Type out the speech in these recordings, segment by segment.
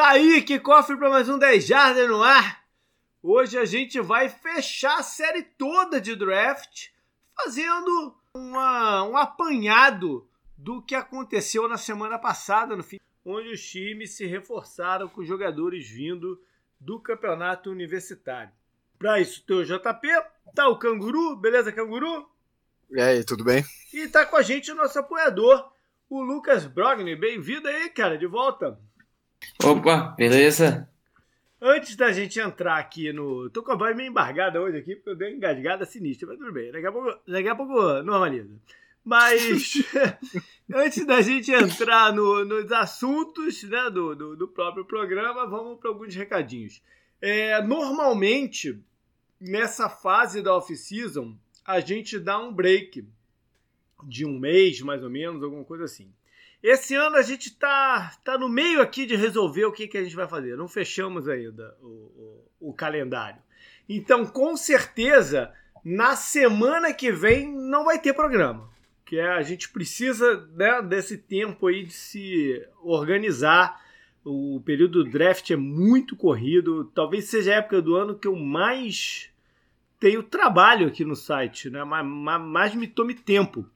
Tá aí, que cofre para mais um 10 Jardas no ar. Hoje a gente vai fechar a série toda de draft fazendo uma, um apanhado do que aconteceu na semana passada, no fim, onde os times se reforçaram com jogadores vindo do campeonato universitário. Para isso, tem o JP, tá o Canguru, beleza, Canguru? E aí, tudo bem? E tá com a gente o nosso apoiador, o Lucas Brogni. Bem-vindo aí, cara, de volta. Opa, beleza? Antes da gente entrar aqui no. Tô com a voz meio embargada hoje aqui, porque eu dei uma engasgada sinistra, mas tudo bem. Daqui a pouco, daqui a pouco normaliza. Mas antes da gente entrar no, nos assuntos né, do, do, do, próprio programa, vamos para alguns recadinhos. É, normalmente, nessa fase da off-season, a gente dá um break de um mês, mais ou menos, alguma coisa assim. Esse ano a gente tá, tá no meio aqui de resolver o que, que a gente vai fazer. Não fechamos ainda o, o, o calendário. Então, com certeza, na semana que vem não vai ter programa. Que é, a gente precisa né, desse tempo aí de se organizar. O período do draft é muito corrido. Talvez seja a época do ano que eu mais tenho trabalho aqui no site, né? mais, mais me tome tempo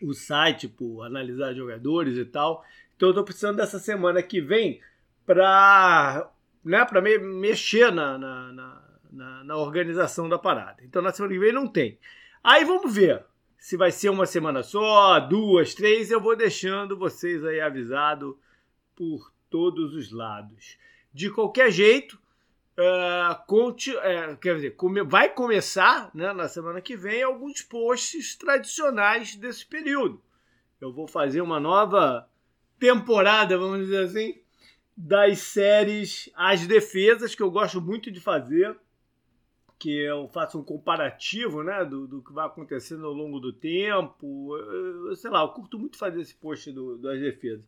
o site por analisar jogadores e tal. Então eu tô precisando dessa semana que vem para né, pra me, mexer na, na, na, na, organização da parada. Então na semana que vem não tem. Aí vamos ver se vai ser uma semana só, duas, três. Eu vou deixando vocês aí avisado por todos os lados. De qualquer jeito, Uh, conte, uh, quer dizer, come, vai começar né, na semana que vem alguns posts tradicionais desse período. Eu vou fazer uma nova temporada, vamos dizer assim, das séries As Defesas, que eu gosto muito de fazer, que eu faço um comparativo né, do, do que vai acontecendo ao longo do tempo. Eu, sei lá, eu curto muito fazer esse post do, das defesas.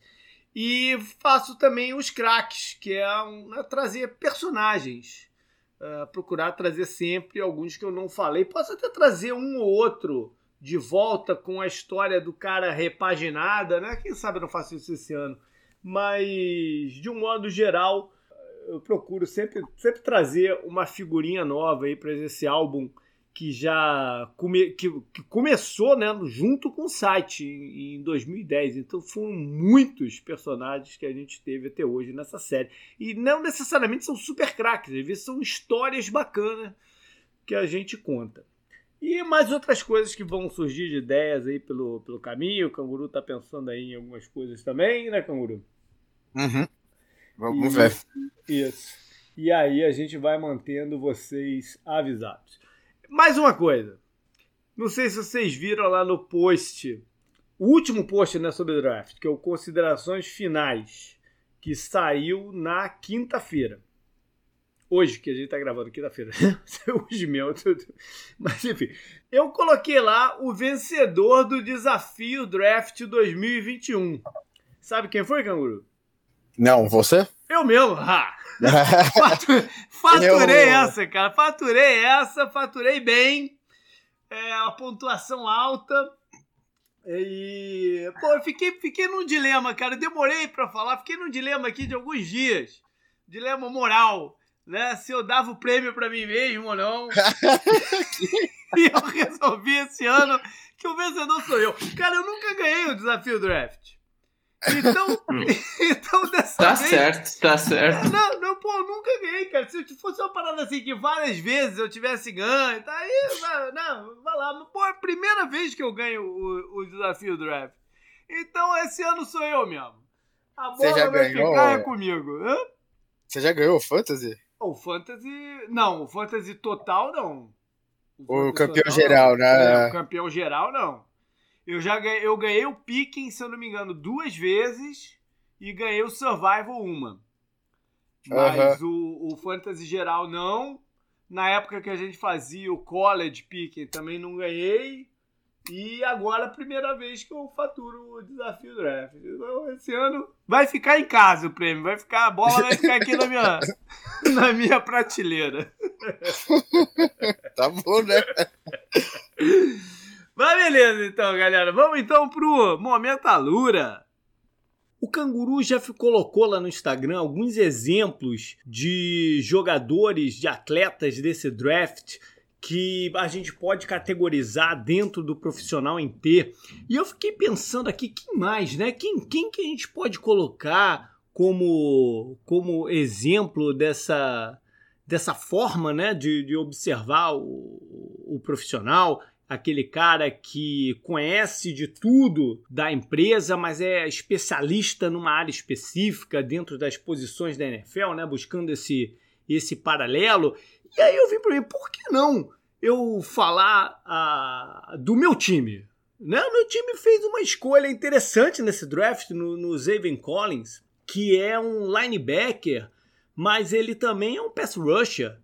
E faço também os craques, que é, um, é trazer personagens. Uh, procurar trazer sempre alguns que eu não falei. Posso até trazer um ou outro de volta com a história do cara repaginada, né? Quem sabe eu não faço isso esse ano. Mas, de um modo geral, eu procuro sempre, sempre trazer uma figurinha nova aí para esse álbum que já come, que, que, começou né, junto com o site em, em 2010. Então foram muitos personagens que a gente teve até hoje nessa série. E não necessariamente são super craques, às vezes são histórias bacanas que a gente conta. E mais outras coisas que vão surgir de ideias aí pelo, pelo caminho. O Canguru tá pensando aí em algumas coisas também, né, Canguru? Uhum. Vamos ver. Isso. E aí a gente vai mantendo vocês avisados. Mais uma coisa. Não sei se vocês viram lá no post, o último post né, sobre draft, que é o Considerações Finais, que saiu na quinta-feira. Hoje, que a gente tá gravando, quinta-feira. Hoje mesmo. Mas enfim. Eu coloquei lá o vencedor do desafio Draft 2021. Sabe quem foi, Canguru? Não, você? Eu mesmo. Ah. faturei eu... essa, cara. Faturei essa, faturei bem. É, a pontuação alta. E, pô, eu fiquei, fiquei num dilema, cara. demorei para falar, fiquei num dilema aqui de alguns dias. Dilema moral, né? Se eu dava o prêmio para mim mesmo ou não. e eu resolvi esse ano que o vencedor sou eu. Cara, eu nunca ganhei o desafio draft. Então, então dessa tá vez. Tá certo, tá certo. Não, não, pô, nunca ganhei, cara. Se fosse uma parada assim que várias vezes eu tivesse ganho, tá aí, não, vai lá. Pô, é a primeira vez que eu ganho o, o desafio draft. Então esse ano sou eu mesmo. A bola vai ganhou... ficar é comigo. Hã? Você já ganhou o Fantasy? O Fantasy. Não, o Fantasy total não. O, o campeão total, geral, né? É, o campeão geral não. Eu já ganhei, eu ganhei o Picking, se eu não me engano, duas vezes e ganhei o Survival uma. Mas o, o Fantasy geral não. Na época que a gente fazia o College Picking também não ganhei. E agora a primeira vez que eu faturo o desafio draft. Então, esse ano vai ficar em casa o prêmio, vai ficar a bola vai ficar aqui na minha na minha prateleira. tá bom, né? Mas beleza, então, galera. Vamos então pro Momento Alura. O Canguru já colocou lá no Instagram alguns exemplos de jogadores, de atletas desse draft que a gente pode categorizar dentro do profissional em T. E eu fiquei pensando aqui, quem mais, né? Quem, quem que a gente pode colocar como, como exemplo dessa, dessa forma né, de, de observar o, o profissional? Aquele cara que conhece de tudo da empresa, mas é especialista numa área específica dentro das posições da NFL, né? Buscando esse, esse paralelo. E aí eu vim para mim, por que não eu falar ah, do meu time? Né? O meu time fez uma escolha interessante nesse draft no, no Zaven Collins, que é um linebacker, mas ele também é um pass rusher.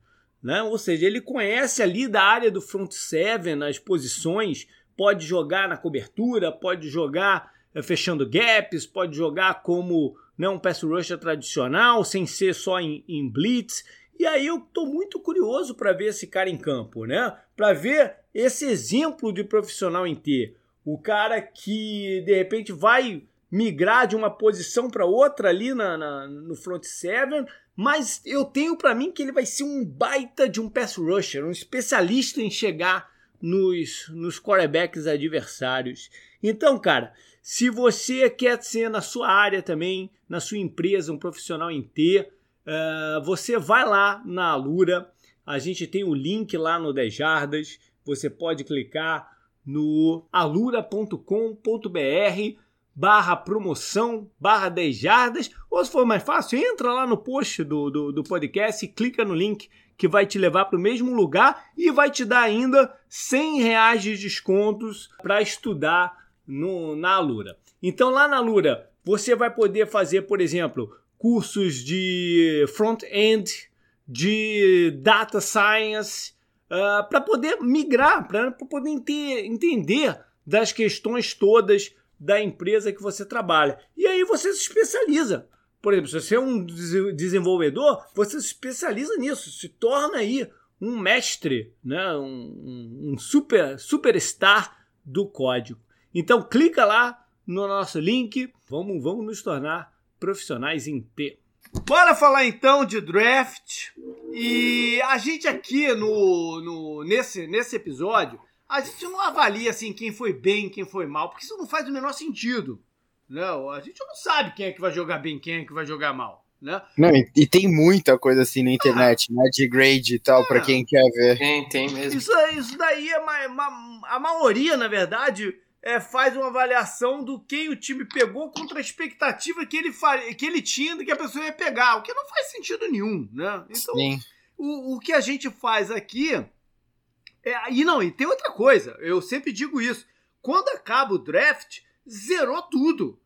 Né? Ou seja, ele conhece ali da área do front seven as posições, pode jogar na cobertura, pode jogar é, fechando gaps, pode jogar como né, um pass rusher tradicional, sem ser só em, em blitz. E aí eu estou muito curioso para ver esse cara em campo, né? Para ver esse exemplo de profissional em T. O cara que de repente vai migrar de uma posição para outra ali na, na, no front seven, mas eu tenho para mim que ele vai ser um baita de um pass rusher, um especialista em chegar nos, nos quarterbacks adversários. Então, cara, se você quer ser na sua área também, na sua empresa, um profissional em T, uh, você vai lá na Alura, a gente tem o link lá no 10 Jardas, você pode clicar no alura.com.br barra promoção, barra 10 jardas, ou se for mais fácil, entra lá no post do, do, do podcast e clica no link que vai te levar para o mesmo lugar e vai te dar ainda 100 reais de descontos para estudar no, na Alura. Então lá na Alura você vai poder fazer, por exemplo, cursos de front-end, de data science, uh, ah, para poder migrar, para poder entender das questões todas da empresa que você trabalha. E aí você se especializa. Por exemplo, se você é um desenvolvedor, você se especializa nisso, se torna aí um mestre, né? um, um super superstar do código. Então clica lá no nosso link, vamos, vamos nos tornar profissionais em T. Bora falar então de draft. E a gente aqui no, no nesse, nesse episódio a gente não avalia assim quem foi bem, quem foi mal, porque isso não faz o menor sentido. Não, a gente não sabe quem é que vai jogar bem, quem é que vai jogar mal. Né? Não, e, e tem muita coisa assim na internet, ah, né? De grade e tal, é. para quem quer ver. Tem, tem mesmo. Isso, isso daí é uma, uma, a maioria, na verdade, é, faz uma avaliação do quem o time pegou contra a expectativa que ele, que ele tinha de que a pessoa ia pegar, o que não faz sentido nenhum, né? Então, Sim. O, o que a gente faz aqui é, e não, e tem outra coisa, eu sempre digo isso. Quando acaba o draft, zerou tudo.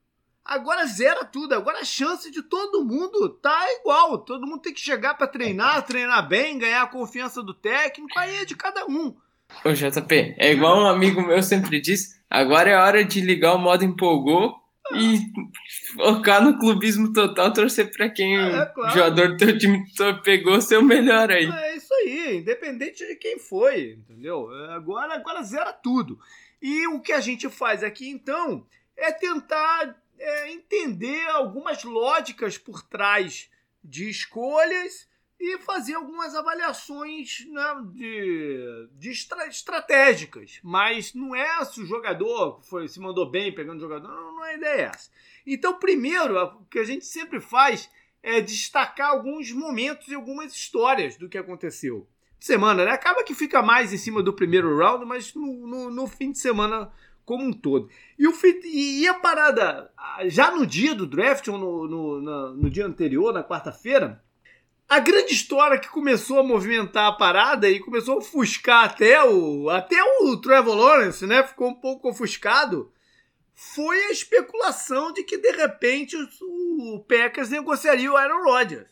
Agora zera tudo. Agora a chance de todo mundo tá igual. Todo mundo tem que chegar para treinar, treinar bem, ganhar a confiança do técnico. Aí é de cada um. Ô, JP, é igual um amigo meu sempre diz: agora é hora de ligar o modo empolgou e focar no clubismo total, torcer para quem é, claro. o jogador do teu time pegou seu melhor aí. É aí, independente de quem foi, entendeu? Agora, agora zera tudo. E o que a gente faz aqui então é tentar é, entender algumas lógicas por trás de escolhas e fazer algumas avaliações né, de, de estra, estratégicas. Mas não é se o jogador foi, se mandou bem pegando o jogador, não, não é ideia essa. Então, primeiro, o que a gente sempre faz é destacar alguns momentos e algumas histórias do que aconteceu. Semana, né? Acaba que fica mais em cima do primeiro round, mas no, no, no fim de semana como um todo. E, o, e a parada, já no dia do draft, ou no, no, no dia anterior, na quarta-feira, a grande história que começou a movimentar a parada e começou a ofuscar até o, até o Trevor Lawrence, né? Ficou um pouco ofuscado. Foi a especulação de que de repente o, Packers negociaria o Aaron Rodgers.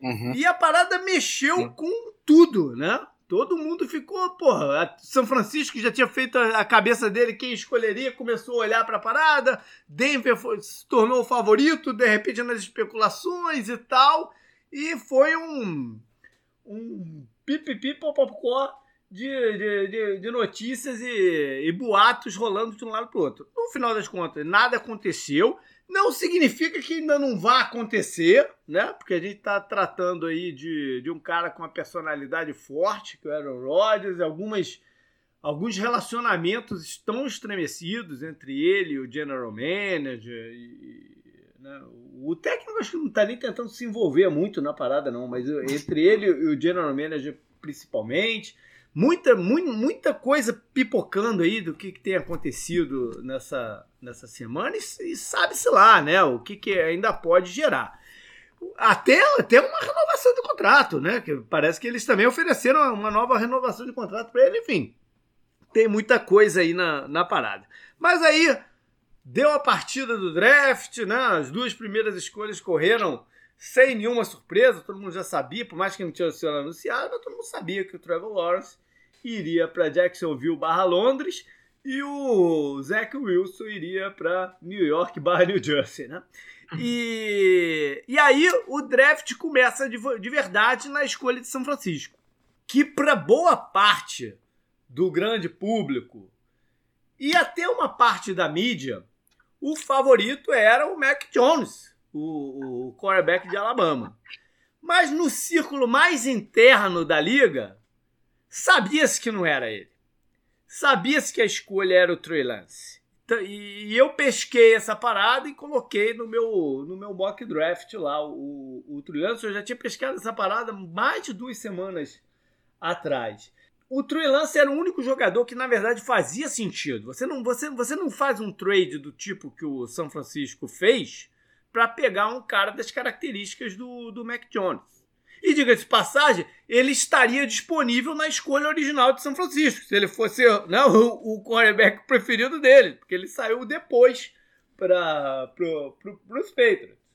Uhum. E a parada mexeu uhum. com tudo, né? Todo mundo ficou, porra. São Francisco já tinha feito a cabeça dele quem escolheria, começou a olhar para a parada. Denver foi, se tornou o favorito, de repente nas especulações e tal. E foi um, um pipipi popopó de, de, de, de, notícias e, e, boatos rolando de um lado para o outro. No final das contas, nada aconteceu. Não significa que ainda não vá acontecer, né? Porque a gente está tratando aí de, de um cara com uma personalidade forte, que é o Aaron Rodgers, algumas, alguns relacionamentos estão estremecidos entre ele e o general manager. E, né? O técnico acho que não está nem tentando se envolver muito na parada, não, mas entre ele e o general manager principalmente muita, muita, coisa pipocando aí do que, que tem acontecido nessa, nessa semana e, e sabe-se lá, né? O que, que ainda pode gerar. Até, até uma renovação de contrato, né? Que parece que eles também ofereceram uma nova renovação de contrato para ele, enfim. Tem muita coisa aí na, na parada. Mas aí deu a partida do draft, né? As duas primeiras escolhas correram sem nenhuma surpresa, todo mundo já sabia, por mais que não tinha sido anunciado, mas todo mundo sabia que o Trevor Lawrence iria para Jacksonville barra Londres e o Zach Wilson iria para New York barra New Jersey, né? E, e aí o draft começa de, de verdade na escolha de São Francisco, que para boa parte do grande público e até uma parte da mídia, o favorito era o Mac Jones, o, o quarterback de Alabama. Mas no círculo mais interno da liga, Sabia-se que não era ele. Sabia-se que a escolha era o Trey Lance. E eu pesquei essa parada e coloquei no meu, no meu mock draft lá o, o Trey Lance. Eu já tinha pescado essa parada mais de duas semanas atrás. O Trey Lance era o único jogador que, na verdade, fazia sentido. Você não, você, você não faz um trade do tipo que o São Francisco fez para pegar um cara das características do, do Mac Jones. E diga-se de passagem, ele estaria disponível na escolha original de São Francisco, se ele fosse né, o, o quarterback preferido dele, porque ele saiu depois para pro, pro, os Patriots.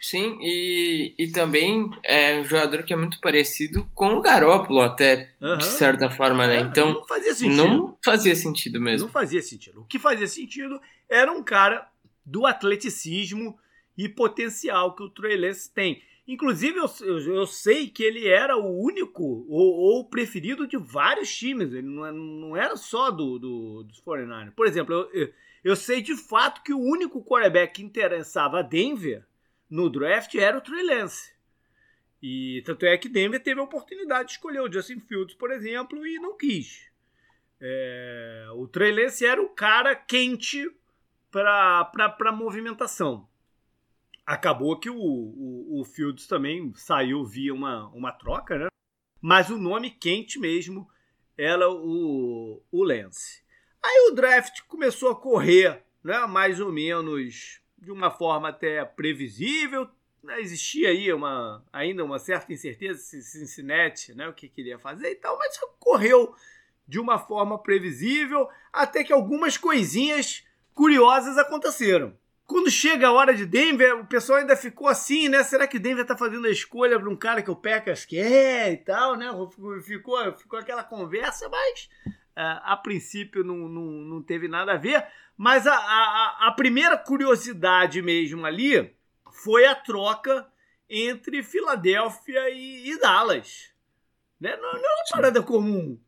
Sim, e, e também é um jogador que é muito parecido com o Garópolo, até, uhum. de certa forma, né? É, então, não fazia sentido. Não fazia sentido mesmo. Não fazia sentido. O que fazia sentido era um cara do atleticismo e potencial que o Trey Lance tem. Inclusive, eu, eu, eu, sei que ele era o único ou, o preferido de vários times. Ele não, é, não era só do, do, dos 49ers. Por exemplo, eu, eu, sei de fato que o único quarterback que interessava a Denver no draft era o Trey Lance. E tanto é que Denver teve a oportunidade de escolher o Justin Fields, por exemplo, e não quis. É, o Trey Lance era o cara quente para movimentação acabou que o, o, o, Fields também saiu via uma, uma troca, né? Mas o nome quente mesmo era o, o Lance. Aí o draft começou a correr, né? Mais ou menos de uma forma até previsível. Né? Existia aí uma, ainda uma certa incerteza se Cincinnati, né? O que queria fazer e tal, mas correu de uma forma previsível até que algumas coisinhas curiosas aconteceram. Quando chega a hora de Denver, o pessoal ainda ficou assim, né? Será que Denver tá fazendo a escolha para um cara que o Packers quer e tal, né? Ficou, ficou aquela conversa, mas uh, a princípio não, não, não teve nada a ver. Mas a, a, a primeira curiosidade mesmo ali foi a troca entre Filadélfia e, e Dallas. Né? Não, não, é uma parada comum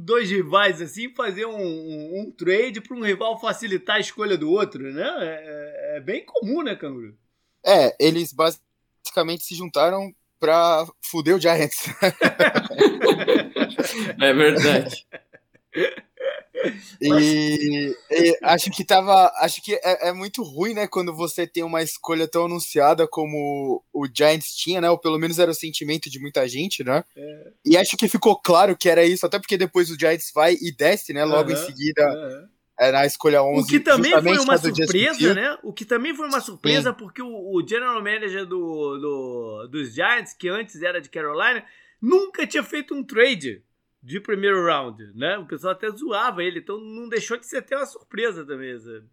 dois rivais assim fazer um, um, um trade para um rival facilitar a escolha do outro, né? É, é, é bem comum, né, Canguru? É, eles basicamente se juntaram para fuder o Giants. é verdade. E, e, acho que tava. Acho que é, é, muito ruim, né? Quando você tem uma escolha tão anunciada como o Giants tinha, né? Ou pelo menos era o sentimento de muita gente, né? É. E acho que ficou claro que era isso, até porque depois o Giants vai e desce, né? Logo em seguida. É, na escolha 11. O que também foi uma surpresa, né? O que também foi uma surpresa, Sim. porque o, o, general manager do, do, dos Giants, que antes era de Carolina, nunca tinha feito um trade de primeiro round, né? O pessoal até zoava ele, então não deixou de ser até uma surpresa também, sabe?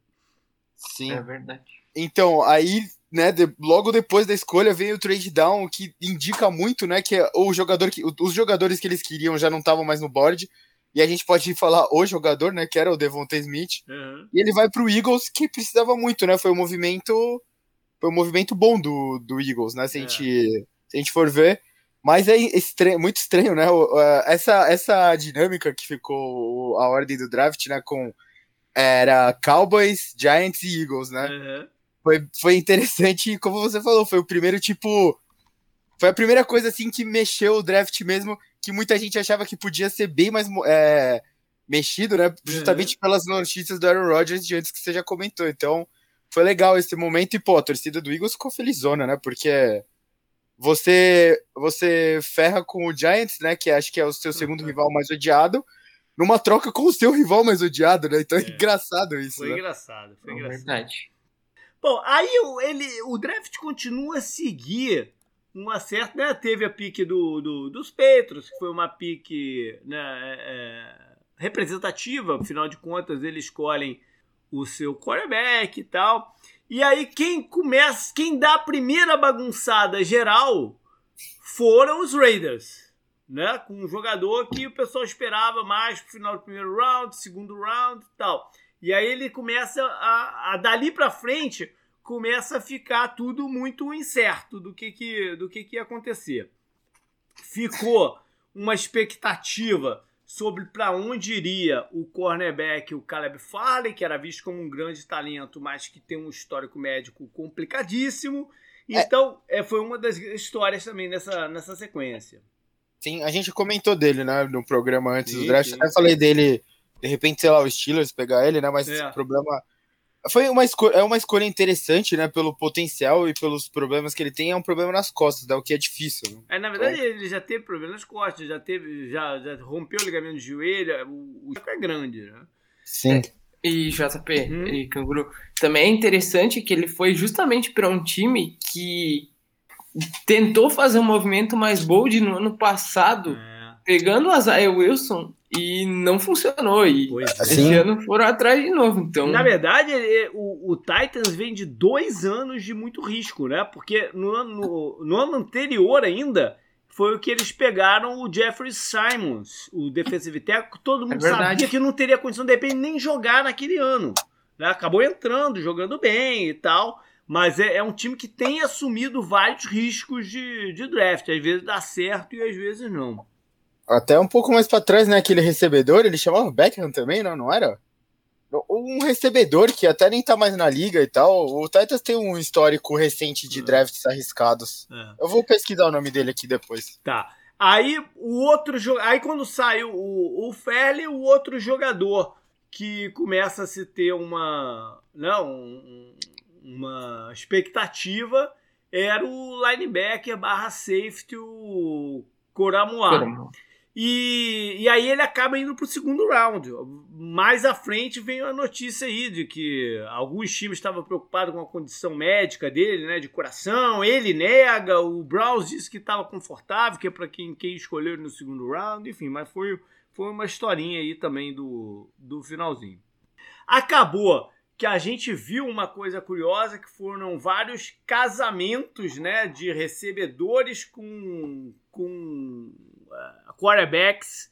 Sim. É verdade. Então, aí, né, de, logo depois da escolha veio o trade down, que indica muito, né, que o jogador que os jogadores que eles queriam já não estavam mais no board. E a gente pode falar o jogador, né, que era o Devonta Smith. Uhum. E ele vai pro Eagles, que precisava muito, né? Foi um movimento foi um movimento bom do, do Eagles, né? Se, a é. gente, se a gente for ver. Mas é estranho, muito estranho, né? Essa, essa dinâmica que ficou a ordem do draft, né? Com era Cowboys, Giants e Eagles, né? Uhum. foi, foi interessante, como você falou, foi o primeiro tipo. Foi a primeira coisa assim que mexeu o draft mesmo, que muita gente achava que podia ser bem mais é, mexido, né? Justamente uhum. pelas notícias do Aaron Rodgers de antes que você já comentou. Então, foi legal esse momento e, pô, a torcida do Eagles ficou felizona, né? Porque você você ferra com o Giants, né? Que acho que é o seu segundo uhum. rival mais odiado, numa troca com o seu rival mais odiado, né? Então é, é engraçado isso. Foi né? engraçado, foi é engraçado. Verdade. Bom, aí ele, o draft continua a seguir uma certa. Né, teve a pique do, do, dos Petros, que foi uma pique né, é, é, representativa, afinal de contas, eles escolhem o seu quarterback e tal. E aí quem começa, quem dá a primeira bagunçada geral foram os Raiders, né? Com um jogador que o pessoal esperava mais pro final do primeiro round, segundo round e tal. E aí ele começa a, a dali para frente começa a ficar tudo muito incerto do que que do que que ia acontecer. Ficou uma expectativa sobre para onde iria o cornerback, o Caleb Farley, que era visto como um grande talento, mas que tem um histórico médico complicadíssimo. É. Então, é. foi uma das histórias também nessa, nessa sequência. Sim, a gente comentou dele, né, no programa antes sim, do draft. Sim. Até falei dele, de repente, sei lá, o Steelers pegar ele, né, mas é. o problema foi uma escolha, é uma escolha interessante, né? Pelo potencial e pelos problemas que ele tem, é um problema nas costas, né, o que é difícil. Né? É, na verdade, então... ele já teve problema nas costas, já teve, já, já rompeu o ligamento de joelho, o, o é grande, né? Sim. E JP, uhum. e Canguru, também é interessante que ele foi justamente para um time que tentou fazer um movimento mais bold no ano passado, é. pegando o Isaiah Wilson e não funcionou. E pois é. esse ano foram atrás de novo. Então... Na verdade, o, o, Titans vem de dois anos de muito risco, né? Porque no ano, no ano anterior ainda foi o que eles pegaram o Jeffrey Simons, o defensive tackle, todo mundo é sabia que não teria condição de repente nem jogar naquele ano. Né? Acabou entrando, jogando bem e tal. Mas é, é, um time que tem assumido vários riscos de, de draft. Às vezes dá certo e às vezes não. Até um pouco mais para trás, né? Aquele recebedor, ele chamava Beckham também, não? Não era? Um recebedor que até nem tá mais na liga e tal. O Titans tem um histórico recente de é. drafts arriscados. É. Eu vou pesquisar o nome dele aqui depois. Tá. Aí o outro aí quando sai o, o Fairley, o outro jogador que começa a se ter uma, não, um, uma expectativa era o linebacker barra safety, o Coramoa. E, e aí ele acaba indo para o segundo round. Mais à frente vem a notícia aí de que alguns times estavam preocupados com a condição médica dele, né, de coração. Ele nega, o Browns disse que estava confortável, que é para quem, quem escolheu no segundo round, enfim, mas foi, foi uma historinha aí também do, do finalzinho. Acabou que a gente viu uma coisa curiosa que foram vários casamentos, né, de recebedores com, com uh, quarterbacks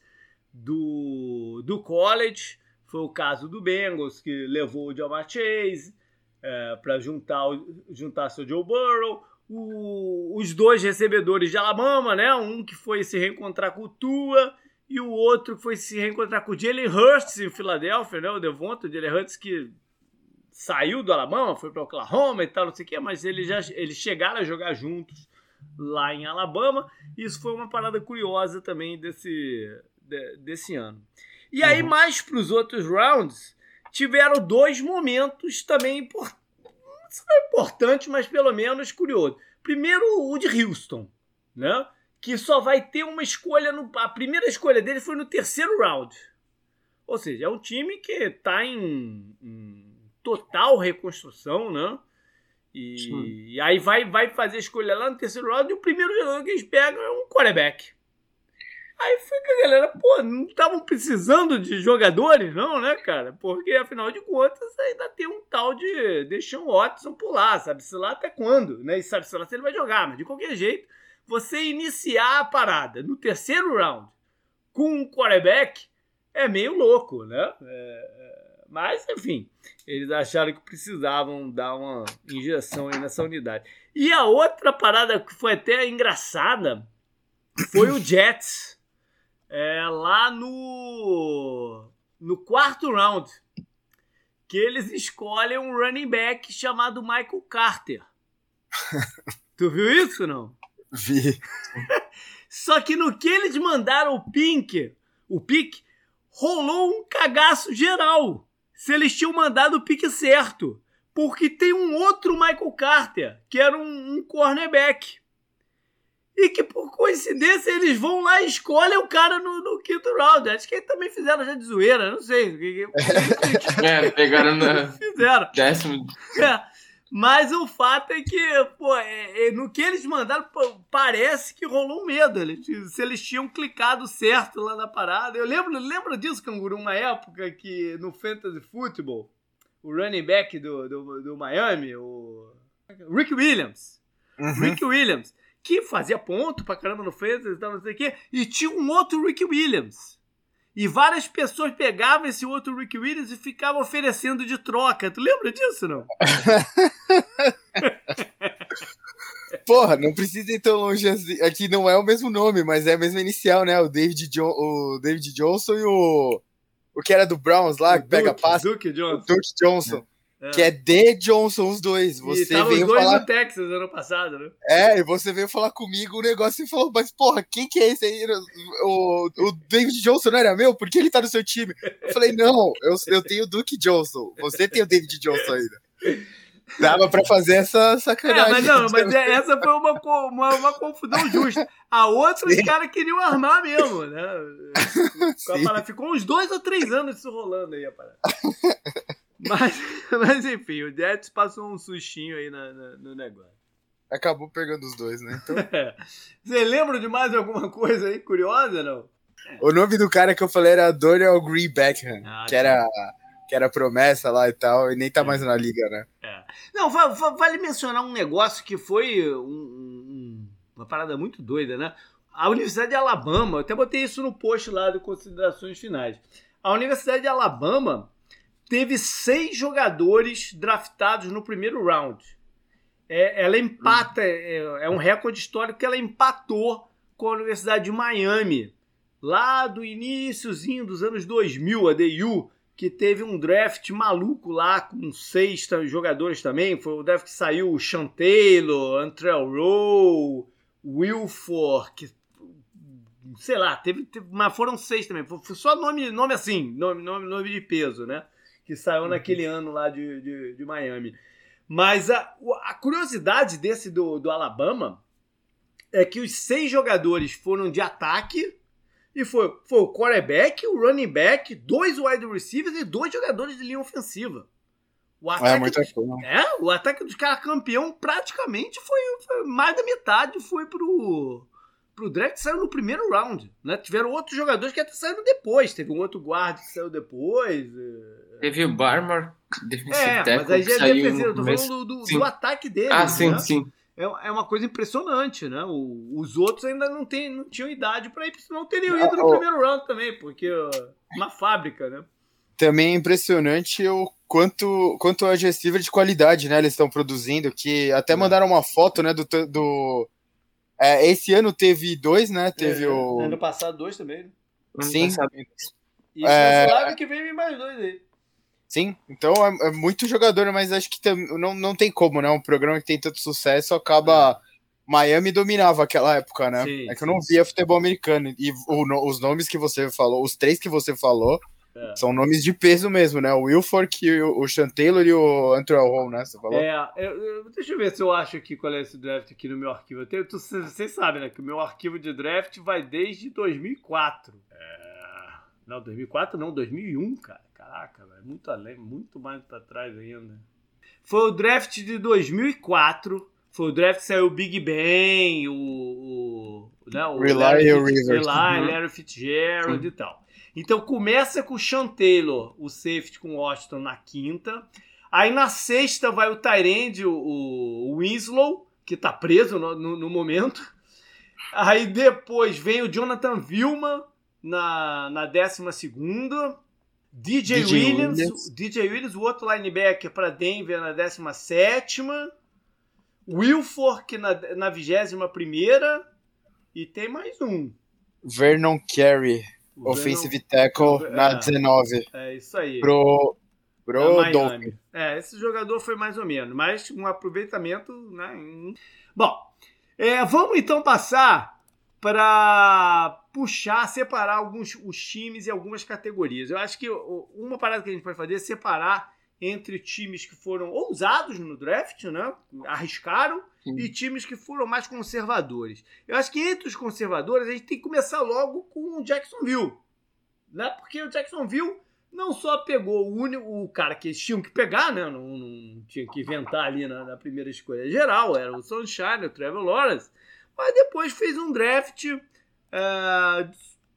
do, do college. Foi o caso do Bengals, que levou o Jamar Chase uh, para juntar, juntar seu Joe Burrow. O, os dois recebedores de Alabama, né, um que foi se reencontrar com o Tua e o outro foi se reencontrar com o Jalen Hurts em Filadélfia, né, o Devonta, o Jalen Hurts que saiu do Alabama, foi para Oklahoma e tal, não sei o que, mas eles já eles chegaram a jogar juntos lá em Alabama. Isso foi uma parada curiosa também desse, de, desse ano. E aí, uhum. mais para os outros rounds, tiveram dois momentos também import... importantes, mas pelo menos curiosos. Primeiro, o de Houston, né? que só vai ter uma escolha. No... A primeira escolha dele foi no terceiro round. Ou seja, é um time que está em, em total reconstrução, né? E, e, aí vai, vai fazer escolha lá no terceiro round e o primeiro jogador que eles pegam é um quarterback. Aí fica a galera, pô, não estavam precisando de jogadores, não, né, cara? Porque afinal de contas ainda tem um tal de deixar o Watson pular, sabe-se lá até quando, né? E sabe-se lá se ele vai jogar, mas de qualquer jeito, você iniciar a parada no terceiro round com um quarterback é meio louco, né? É, é mas, enfim, eles acharam que precisavam dar uma injeção aí nessa unidade. E a outra parada que foi até engraçada foi o Jets é, lá no, no quarto round. que eles escolhem um running back chamado Michael Carter. tu viu isso não? Vi. Só que no que eles mandaram o Pink, o pique, rolou um cagaço geral. Se eles tinham mandado o pique certo. Porque tem um outro Michael Carter, que era um, um cornerback. E que, por coincidência, eles vão lá e escolhem o cara no, no quinto round. Acho que eles também fizeram já de zoeira, não sei. é, pegaram na. Fizeram. Décimo. É. Mas o fato é que, pô, é, é, no que eles mandaram, pô, parece que rolou um medo. Eles, se eles tinham clicado certo lá na parada. Eu lembro, lembro disso, Canguru, uma época que no Fantasy Football, o running back do, do, do Miami, o Rick Williams. Uhum. Rick Williams, que fazia ponto pra caramba no Fantasy e tal, não sei o quê. E tinha um outro Rick Williams e várias pessoas pegavam esse outro Rick Williams e ficavam oferecendo de troca. Tu lembra disso, não? Porra, não precisa ir tão longe assim. Aqui não é o mesmo nome, mas é a mesma inicial, né? O David, jo o David Johnson e o. O que era do Browns lá, o que pega passe. Duke Johnson. O Duke Johnson. É. É. Que é The Johnson, os dois. Você e veio os dois falar... no Texas ano passado, né? É, e você veio falar comigo o um negócio e falou, mas porra, quem que é esse aí? O, o David Johnson não era meu? Por que ele tá no seu time? Eu falei, não, eu, eu tenho o Duke Johnson. Você tem o David Johnson ainda. Dava pra fazer essa sacanagem. É, mas não, mas é, essa foi uma, uma, uma confusão justa. A outra, Sim. os caras queriam armar mesmo, né? Ficou uns dois ou três anos isso rolando aí, a parada. Mas, mas enfim, o Jets passou um sustinho aí na, na, no negócio. Acabou pegando os dois, né? Então... Você lembra de mais alguma coisa aí curiosa, não? O nome do cara que eu falei era Dorian Green Beckham, ah, que, era, que era promessa lá e tal, e nem tá é. mais na liga, né? É. Não, vale mencionar um negócio que foi um, um, uma parada muito doida, né? A Universidade de Alabama, eu até botei isso no post lá de considerações finais. A Universidade de Alabama teve seis jogadores draftados no primeiro round. É, ela empata, é, é, um recorde histórico que ela empatou com a Universidade de Miami, lá do iníciozinho dos anos 2000, a DU, que teve um draft maluco lá com seis jogadores também. Foi o draft que saiu o Sean Taylor, Antrell Rowe, Wilfor, que sei lá, teve, teve, mas foram seis também. Foi, só nome, nome assim, nome, nome, nome de peso, né? Que saiu uhum. naquele ano lá de, de, de Miami. Mas a, a curiosidade desse do, do Alabama é que os seis jogadores foram de ataque e foi, foi o quarterback, o running back, dois wide receivers e dois jogadores de linha ofensiva. O é, ataque, é, coisa. é, o ataque dos caras campeão praticamente foi, foi, mais da metade foi pro pro draft saiu no primeiro round, né? Tiveram outros jogadores que até saíram depois, teve um outro guarda que saiu depois. É, Teve o Barmore, é, mas aí já é defensivo, eu tô falando do, do, do ataque dele. Ah, sim, né? sim. É, é uma coisa impressionante, né? O, os outros ainda não, tem, não tinham idade para ir, senão teriam ido no primeiro round também, porque uma fábrica, né? Também é impressionante o quanto, quanto a receiver de qualidade, né? Eles estão produzindo, que até é. mandaram uma foto, né, do, do é, esse ano teve dois, né? Teve é, o. Ano passado, dois também. Né? Sim. E é... que vem mais dois aí. Sim, então é, é, muito jogador, mas acho que tem, não, não tem como, né? Um programa que tem tanto sucesso acaba. Miami dominava aquela época, né? Sim, é que eu não sim, via sim. futebol americano. E o, os nomes que você falou, os três que você falou, é. são nomes de peso mesmo, né? O Wilfork, o, o Sean Taylor e o Andrew Hall, né? Você falou? É, eu, deixa eu ver se eu acho aqui qual é esse draft aqui no meu arquivo. Eu tenho, tu, vocês sabem, né? Que o meu arquivo de draft vai desde 2004. É... Não, 2004 não, 2001, cara. Caraca, velho, muito além, muito mais para trás ainda. Foi o draft de 2004. Foi o draft que saiu o Big Ben, o, o, né, o Rely Larry, Rivers, Rely, uhum. Larry Fitzgerald Sim. e tal. Então começa com o Sean Taylor, o safety com o Washington na quinta. Aí na sexta vai o Tyrande, o, o Winslow, que tá preso no, no, no, momento. Aí depois vem o Jonathan Vilma na, na décima segunda. DJ, DJ Williams, Williams, DJ Williams, o outro linebacker para Denver na 17 Wilfork na, na 21 e tem mais um. Vernon Carey, o offensive tackle, é, na 19. É isso aí. Pro, Brodon. É, esse jogador foi mais ou menos, mas um aproveitamento, né? Bom, é, vamos então passar para puxar, separar alguns os times e algumas categorias. Eu acho que uma parada que a gente pode fazer é separar entre times que foram ousados no draft, né? Arriscaram, E times que foram mais conservadores. Eu acho que entre os conservadores a gente tem que começar logo com o Jacksonville. Né? Porque o Jacksonville não só pegou o, único, o cara que eles tinham que pegar, né? Não, não tinha que inventar ali na, na, primeira escolha geral, era o Sunshine, o Trevor Lawrence, mas depois fez um draft. Uh,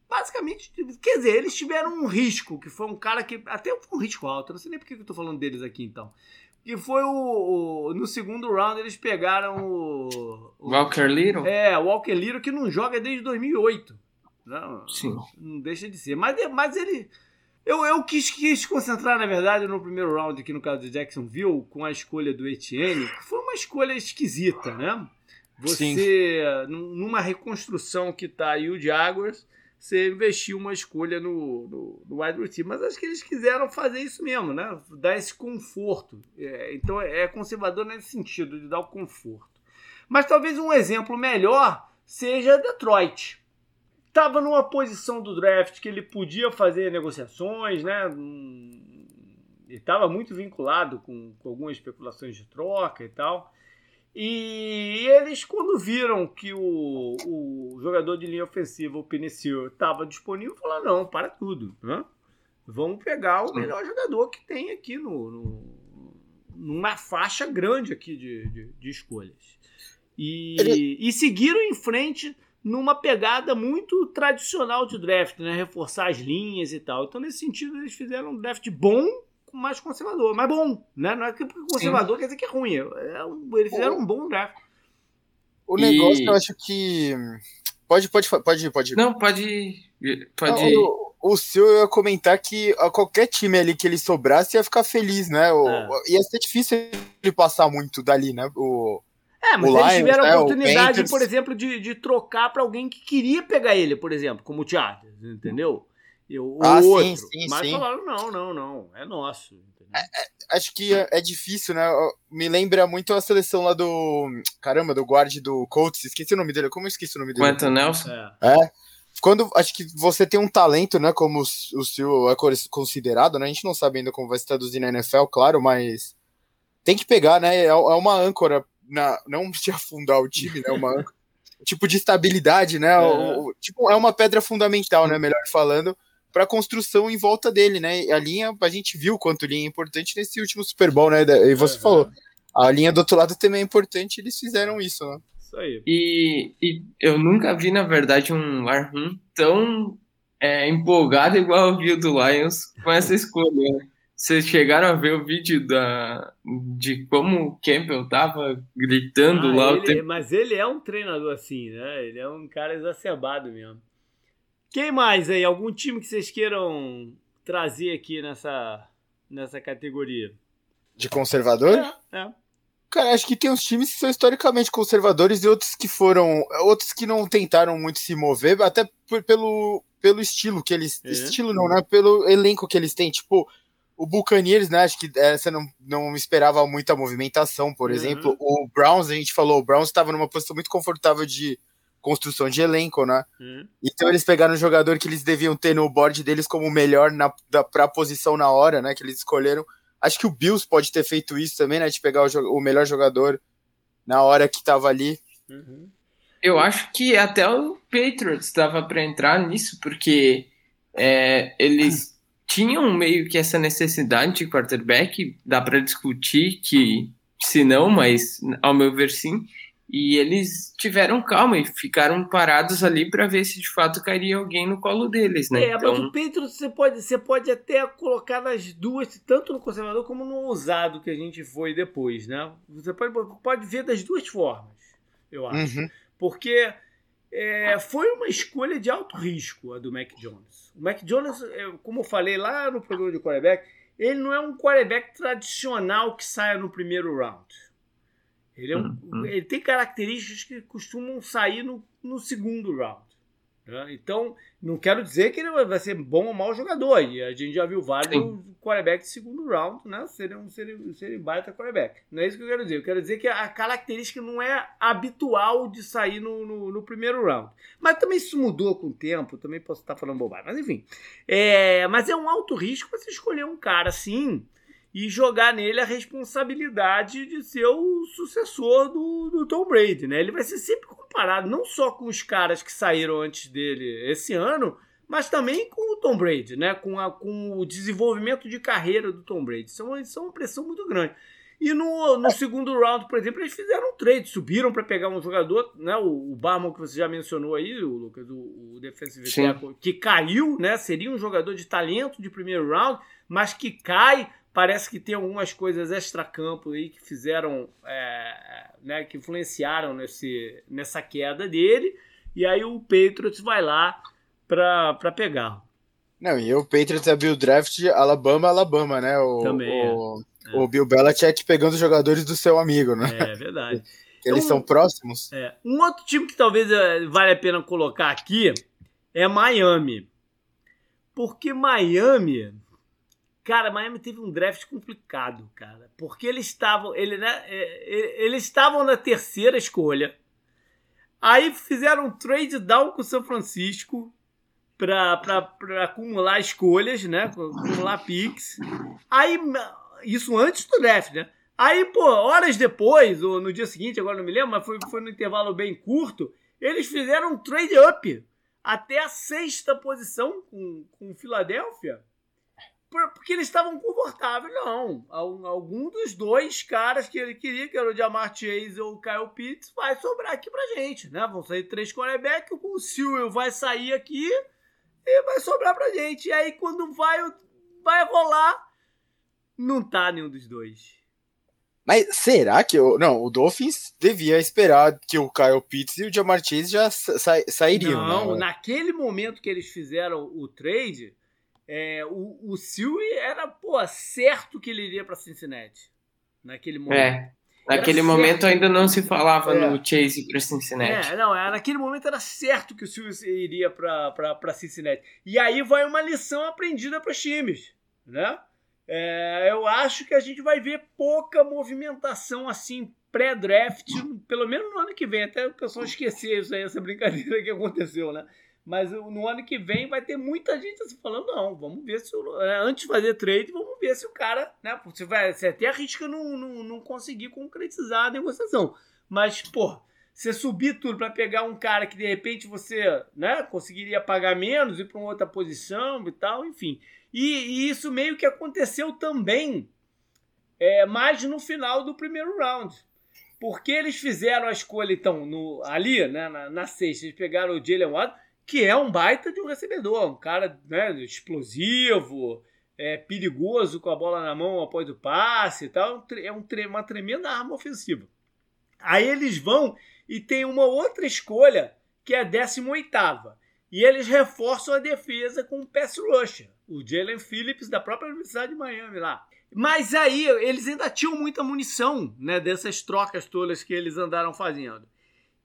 basicamente, quer dizer, eles tiveram um risco, que foi um cara que. Até um risco alto, não sei nem por que eu tô falando deles aqui então. Que foi o, o, No segundo round eles pegaram o. o Walker Little? É, o Walker Little que não joga desde 2008. Não, Sim. Não deixa de ser. Mas, mas ele. Eu, eu quis, quis concentrar, na verdade, no primeiro round, aqui no caso de Jacksonville, com a escolha do Etienne, que foi uma escolha esquisita, né? Você, Sim. numa reconstrução que tá aí o Jaguars, você investiu uma escolha no, no, no wide receiver. Mas acho que eles quiseram fazer isso mesmo, né? Dar esse conforto. É, então é conservador nesse sentido, de dar o conforto. Mas talvez um exemplo melhor seja Detroit estava numa posição do draft que ele podia fazer negociações, né? Ele estava muito vinculado com, com, algumas especulações de troca e tal. E eles, quando viram que o, o jogador de linha ofensiva, o Pinecil, estava disponível, falaram: não, para tudo. Né? Vamos pegar o melhor jogador que tem aqui no, no numa faixa grande aqui de, de, de escolhas. E, ele... e seguiram em frente numa pegada muito tradicional de draft, né? Reforçar as linhas e tal. Então, nesse sentido, eles fizeram um draft bom, mais conservador, mas bom, né? Não é que conservador Sim. quer dizer que é ruim. É um, eles fizeram um bom draft. O negócio e... eu acho que. Pode, pode, pode, pode. Não, pode. Pode. Não, o, o seu eu ia comentar que a qualquer time ali que ele sobrasse ia ficar feliz, né? O, é. Ia ser difícil ele passar muito dali, né? O, é, mas o eles Lions, tiveram a né, oportunidade, por exemplo, de, de trocar para alguém que queria pegar ele, por exemplo, como o Chargers, entendeu? Eu, ah, outro. Sim, sim, mas sim. falaram, não, não, não, é nosso. É, é, acho que é, é, difícil, né? Me lembra muito a seleção lá do. Caramba, do guarde do Colts. Esqueci o nome dele. Como eu esqueci o nome dele? Quentin Nelson? É. é. Quando acho que você tem um talento, né? Como o seu é considerado, né? A gente não sabe ainda como vai se traduzir na NFL, claro, mas tem que pegar, né? É, é uma âncora na, não de afundar o time, né? Uma tipo de estabilidade, né? É. O, tipo, é uma pedra fundamental, né? Melhor falando, para a construção em volta dele, né? A linha, a gente viu quanto linha é importante nesse último Super Bowl, né? E você uhum. falou, a linha do outro lado também é importante, eles fizeram isso, né? Isso aí. E, e eu nunca vi, na verdade, um Arham tão é, empolgado igual eu vi o do Lions com essa escolha. Vocês chegaram a ver o vídeo da, de como o Campbell tava gritando ah, lá ele, o tempo. Mas ele é um treinador assim, né? Ele é um cara exacerbado mesmo. Quem mais aí? Algum time que vocês queiram trazer aqui nessa, nessa categoria? De conservador? É, é. Cara, acho que tem uns times que são historicamente conservadores e outros que foram. Outros que não tentaram muito se mover, até por, pelo, pelo estilo que eles. É. Estilo não, né? Pelo elenco que eles têm. Tipo, o Buccaneers, né? Acho que essa não, não esperava muita movimentação, por uhum. exemplo. O Browns, a gente falou, o Browns estava numa posição muito confortável de construção de elenco, né? Uhum. Então eles pegaram um jogador que eles deviam ter no board deles como o melhor na, da, pra posição na hora, né? Que eles escolheram. Acho que o Bills pode ter feito isso também, né? De pegar o, o melhor jogador na hora que estava ali. Uhum. Eu acho que até o Patriots estava para entrar nisso, porque é, eles tinham meio que essa necessidade de quarterback, dá para discutir que se não, mas ao meu ver sim. E eles tiveram calma e ficaram parados ali para ver se de fato cairia alguém no colo deles, né? É, então... mas o Pedro você pode, você pode até colocar nas duas, tanto no conservador como no ousado que a gente foi depois, né? Você pode, pode ver das duas formas, eu acho. Uhum. Porque é, foi uma escolha de alto risco a do Mac Jones. O Mac Jones, é, como eu falei lá no programa de quarterback, ele não é um quarterback tradicional que saia no primeiro round. Ele, é um, uhum. ele tem características que costumam sair no, no segundo round. Né? Então, não quero dizer que ele vai ser bom ou mau jogador. E a gente já viu vários quarterbacks de segundo round, né? Serem, serem, serem baita quarterback. Não é isso que eu quero dizer. Eu quero dizer que a característica não é habitual de sair no, no, no primeiro round. Mas também isso mudou com o tempo. Também posso estar falando bobagem. Mas enfim. É, mas é um alto risco você escolher um cara assim e jogar nele a responsabilidade de ser o sucessor do, do Tom Brady, né? Ele vai ser sempre comparado não só com os caras que saíram antes dele esse ano, mas também com o Tom Brady, né? Com, a, com o desenvolvimento de carreira do Tom Brady. Isso é uma, isso é uma pressão muito grande. E no, no segundo round, por exemplo, eles fizeram um trade, subiram para pegar um jogador, né? O, o Barman que você já mencionou aí, o Lucas, o, o defensive tackle, que caiu, né? Seria um jogador de talento de primeiro round, mas que cai Parece que tem algumas coisas extra-campo aí que fizeram, é, né, que influenciaram nesse, nessa queda dele. E aí o Patriots vai lá para pegar. Não, e o Patriots abriu o draft Alabama, Alabama, né? O, Também. O, é. o Bill Belichick pegando os jogadores do seu amigo, né? É verdade. Eles então, são próximos. É. Um outro time que talvez é, vale a pena colocar aqui é Miami. Porque Miami Cara, Miami teve um draft complicado, cara. Porque eles estavam. Ele, né, é, eles estavam na terceira escolha. Aí fizeram um trade down com o São Francisco para acumular escolhas, né? Acumular picks. Aí, isso antes do draft, né? Aí, pô, horas depois, ou no dia seguinte, agora não me lembro, mas foi, foi no intervalo bem curto, eles fizeram um trade up até a sexta posição com, com Filadélfia porque eles estavam confortáveis, não. Algum dos dois caras que ele queria, que era o Jamar Chase ou o Kyle Pitts, vai sobrar aqui pra gente, né? Vão sair três quarterbacks, o Sewell vai sair aqui e vai sobrar pra gente. E aí, quando vai, vai rolar, não tá nenhum dos dois. Mas será que o. Não, o Dolphins devia esperar que o Kyle Pitts e o Jamar Chase já sa sairiam. Não, né? naquele momento que eles fizeram o trade é, o, o Silvio era, pô, certo que ele iria para Cincinnati. Naquele momento. É. Naquele era momento certo. ainda não se falava é. no Chase para Cincinnati. É, não, naquele momento era certo que o Silvio iria para Cincinnati. E aí vai uma lição aprendida para os times, né? É, eu acho que a gente vai ver pouca movimentação assim pré-draft, pelo menos no ano que vem, até o pessoal esquecer isso aí, essa brincadeira que aconteceu, né? Mas no ano que vem vai ter muita gente assim, falando, não, vamos ver se. É, antes de fazer trade, vamos ver se o cara. Né, você, vai, você até arrisca não, não, não conseguir concretizar a negociação. Mas, pô, você subir tudo para pegar um cara que de repente você né, conseguiria pagar menos, ir para uma outra posição e tal, enfim. E, e, isso meio que aconteceu também é, mais no final do primeiro round. Porque eles fizeram a escolha, então, no, ali, né, na, na sexta, eles pegaram o Jalen Watt que é um baita de um recebedor, um cara né, explosivo, é, perigoso com a bola na mão após o passe e tal. É um, uma tremenda arma ofensiva. Aí eles vão e tem uma outra escolha que é a 18 e eles reforçam a defesa com o pass rusher, o Jalen Phillips da própria Universidade de Miami lá. Mas aí eles ainda tinham muita munição, né, dessas trocas todas que eles andaram fazendo.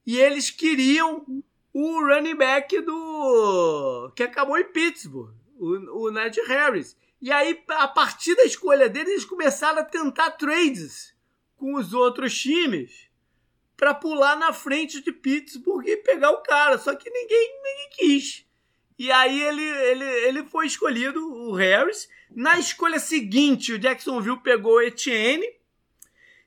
E eles queriam o running back do. que acabou em Pittsburgh, o, o Ned Harris. E aí, a partir da escolha dele, eles começaram a tentar trades com os outros times para pular na frente de Pittsburgh e pegar o cara. Só que ninguém, ninguém quis. E aí ele, ele, ele foi escolhido, o Harris. Na escolha seguinte, o Jacksonville pegou o Etienne.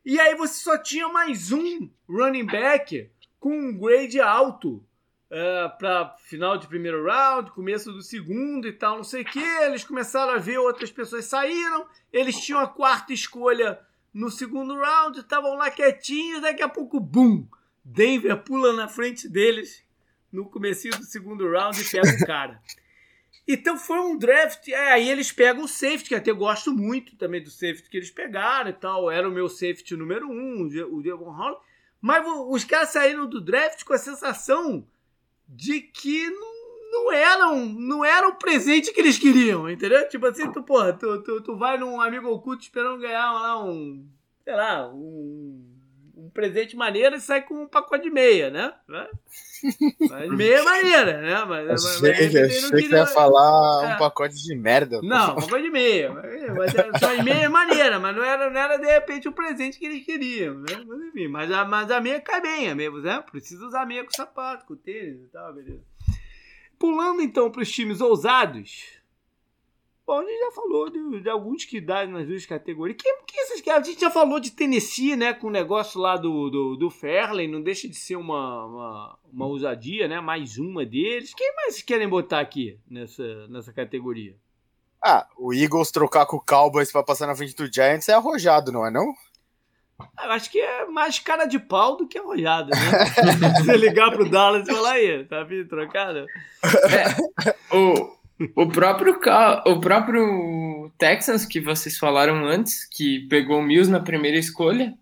E aí você só tinha mais um running back com um grade alto uh, é, para final de primeiro round, começo do segundo e tal, não sei o que. Eles começaram a ver outras pessoas saíram, eles tinham a quarta escolha no segundo round, estavam lá quietinhos, daqui a pouco, bum! Denver pula na frente deles no começo do segundo round e pega o cara. Então foi um draft. É, aí eles pegam o safety, que até gosto muito também do safety que eles pegaram e tal. Era o meu safety número um, o Devon Hall. Mas os caras saíram do draft com a sensação de que não, eram não era o presente que eles queriam, entendeu? Tipo assim, tu, porra, tu, tu, tu vai num amigo oculto esperando ganhar lá um, sei lá, um, um presente maneiro e sai com um pacote de meia, né? Mas meia é maneira, né? Mas, achei, mas achei queria... que ia falar é. um pacote de merda. Não, um pacote de meia. Mas, mas meia é maneira, mas não era, não era de repente o presente que eles queriam, né? Mas enfim, mas a, mas a meia cai bem, a meia, né? Precisa usar meia com sapato, com tênis e tal, beleza. Pulando então para os times ousados. Bom, a gente já falou de, de alguns que dá nas duas categorias. Quem, quem esses caras? A gente já falou de Tennessee, né? Com o negócio lá do, do, do Fairley. Não deixa de ser uma, uma, uma ousadia, né? Mais uma deles. Quem mais querem botar aqui nessa, nessa categoria? Ah, o Eagles trocar com o Cowboys para passar na frente do Giants é arrojado, não é não? Eu acho que é mais cara de pau do que arrojado, né? Você ligar pro Dallas e falar aí, tá vindo trocado? É, o, o próprio, o próprio Texans que vocês falaram antes, que pegou o Mills na primeira escolha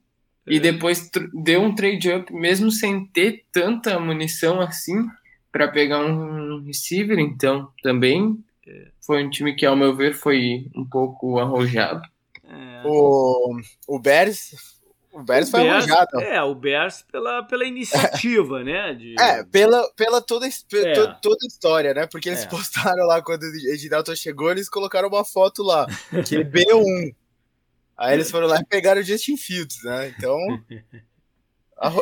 é. e depois deu um trade up, mesmo sem ter tanta munição assim para pegar um receiver, então também é. foi um time que, ao meu ver, foi um pouco arrojado. É. O, o Bears o Bears foi Bears, arranjado. É, o Bears pela, pela iniciativa, né? De... É, pela, pela toda, é. toda, toda a história, né? Porque eles é. postaram lá quando o Edinalton chegou, eles colocaram uma foto lá, que ele B1. Aí eles foram lá e pegaram o Justin Fields, né? Então.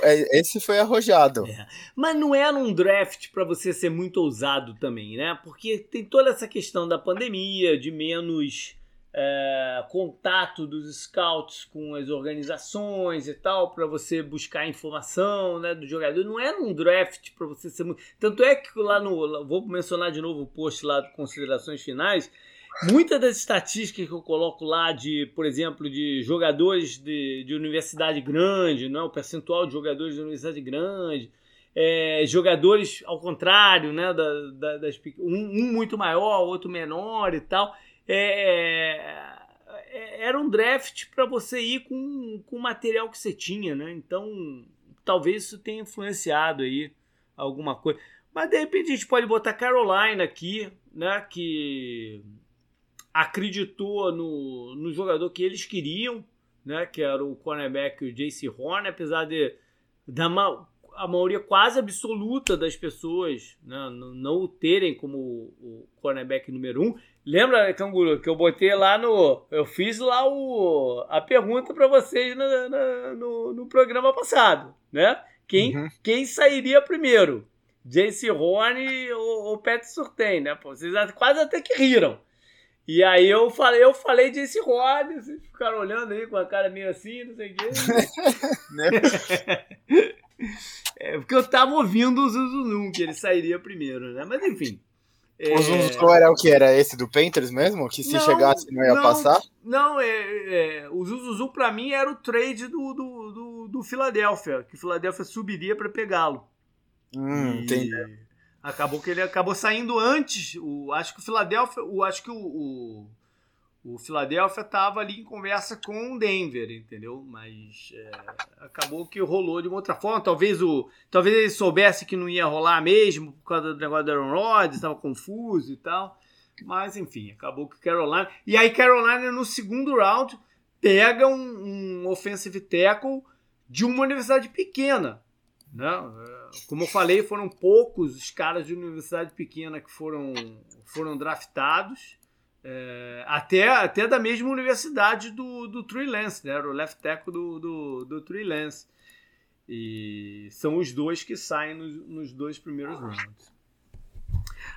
É, esse foi arrojado. É. Mas não era um draft para você ser muito ousado também, né? Porque tem toda essa questão da pandemia, de menos é, contato dos scouts com as organizações e tal, para você buscar informação né, do jogador. Não era um draft para você ser muito. Tanto é que lá no. Vou mencionar de novo o post lá de considerações finais. Muitas das estatísticas que eu coloco lá de, por exemplo, de jogadores de, de universidade grande, não, é? o percentual de jogadores de universidade grande, é, jogadores ao contrário, né, da, da, das, um, um muito maior, outro menor e tal é, é, era um draft para você ir com, com o material que você tinha, né? Então, talvez isso tenha influenciado aí alguma coisa. Mas de repente a gente pode botar Carolina aqui, né? Que acreditou no, no jogador que eles queriam, né? Que era o cornerback, o JC Horn, apesar de da a maioria quase absoluta das pessoas né, não o terem como o cornerback número um. Lembra, Canguru, que eu botei lá no. Eu fiz lá o, a pergunta para vocês no, no, no, programa passado, né? Quem, uhum. quem sairia primeiro? Jace Horn ou, ou Pat Surtain, né? Pô, vocês quase até que riram. E aí eu falei, eu falei Jace Horn, vocês ficaram olhando aí com a cara meio assim, não sei o quê. né? É, porque eu tava ouvindo o Zuzunum, que ele sairia primeiro, né? Mas enfim. É... O Zuzunum era o que? Era esse do Painters mesmo? Que se não, chegasse não ia não, passar? Não, é, é, o Zuzuzum pra mim era o trade do, do, do, do Philadelphia, que o Philadelphia subiria para pegá-lo. Hum, entendi. Acabou que ele acabou saindo antes. O, acho que o Philadelphia, o, acho que o, o o Philadelphia estava ali em conversa com o Denver, entendeu? Mas é, acabou que rolou de uma outra forma. Talvez o, talvez ele soubesse que não ia rolar mesmo por causa do negócio do Aaron Rodgers, estava confuso e tal. Mas enfim, acabou que Carolina. E aí Carolina no segundo round pega um, um offensive tackle de uma universidade pequena, né? Como eu falei, foram poucos os caras de universidade pequena que foram foram draftados. É, até, até da mesma universidade do, do Trey Lance, né? Era o left tackle do, do, do Trey Lance. E são os dois que saem nos, nos dois primeiros rounds.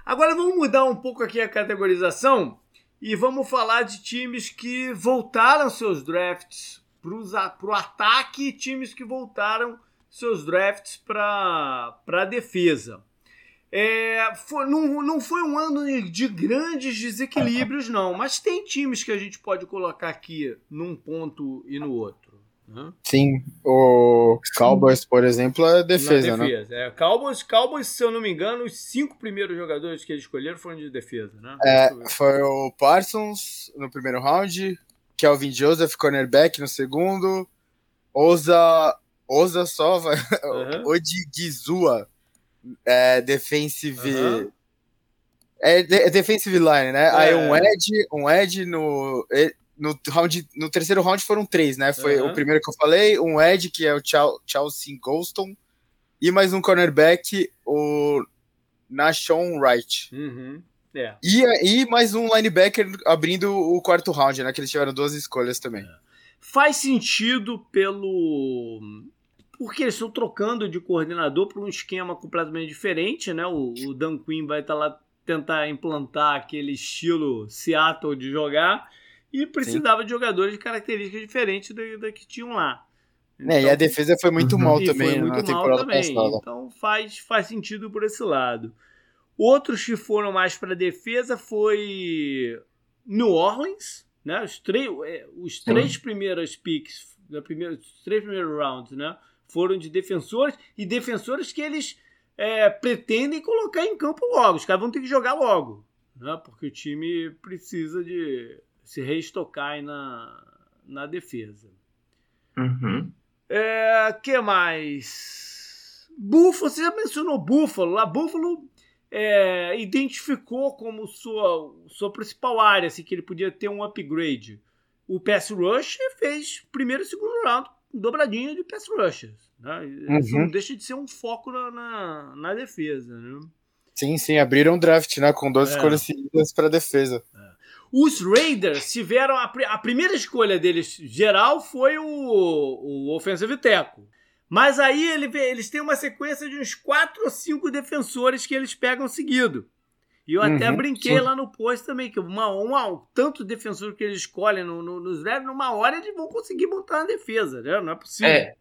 Agora vamos mudar um pouco aqui a categorização e vamos falar de times que voltaram seus drafts para o ataque e times que voltaram seus drafts para a defesa. É, foi, não, não foi um ano de grandes desequilíbrios, não, mas tem times que a gente pode colocar aqui num ponto e no outro. Né? Sim, o Cowboys, por exemplo, é defesa, defesa né? É, Cowboys, Cowboys, se eu não me engano, os cinco primeiros jogadores que eles escolheram foram de defesa, né? É, foi o Parsons no primeiro round, Kelvin Joseph, cornerback no segundo, Oza, Oza só, vai, uhum. Odigizua é, defensive. Uhum. É, é, defensive line, né? É. Aí um Ed, um Ed no, no, round, no terceiro round foram três, né? Foi uhum. o primeiro que eu falei, um Ed, que é o Chelsea Golston, e mais um cornerback, o Nashon Wright. Uhum. É. E, e mais um linebacker abrindo o quarto round, né? Que eles tiveram duas escolhas também. É. Faz sentido pelo. Porque eles estão trocando de coordenador para um esquema completamente diferente, né? O, o Dan Quinn vai estar tá lá tentar implantar aquele estilo Seattle de jogar e precisava Sim. de jogadores de características diferentes da, da que tinham lá. Então, é, e a então, defesa foi muito uhum. mal também foi muito na mal também. Passada. Então faz, faz sentido por esse lado. Outros que foram mais para defesa foi New Orleans, né? Os, três, é, os três primeiros picks, da primeira, os três primeiros rounds, né? Foram de defensores e defensores que eles é, pretendem colocar em campo logo. Os caras vão ter que jogar logo, né? Porque o time precisa de se reestocar na, na defesa. Uhum. É, que mais? Buffalo, você já mencionou Buffalo. Lá, Buffalo é, identificou como sua, sua principal área, assim, que ele podia ter um upgrade. O pass rush fez primeiro e segundo round dobradinha de pass rushers. Né? Uhum. Não deixa de ser um foco na, na, na, defesa. Né? Sim, sim, abriram um draft né, com duas é. escolhas seguidas para defesa. É. Os Raiders tiveram a, a, primeira escolha deles geral foi o, o Offensive Tackle. Mas aí ele, eles têm uma sequência de uns quatro ou cinco defensores que eles pegam seguido. E eu uhum, até brinquei sim. lá no post também, que uma, uma, tanto defensor que eles escolhem no, no, nos Reds, numa hora eles vão conseguir montar uma defesa, né? Não é possível. É.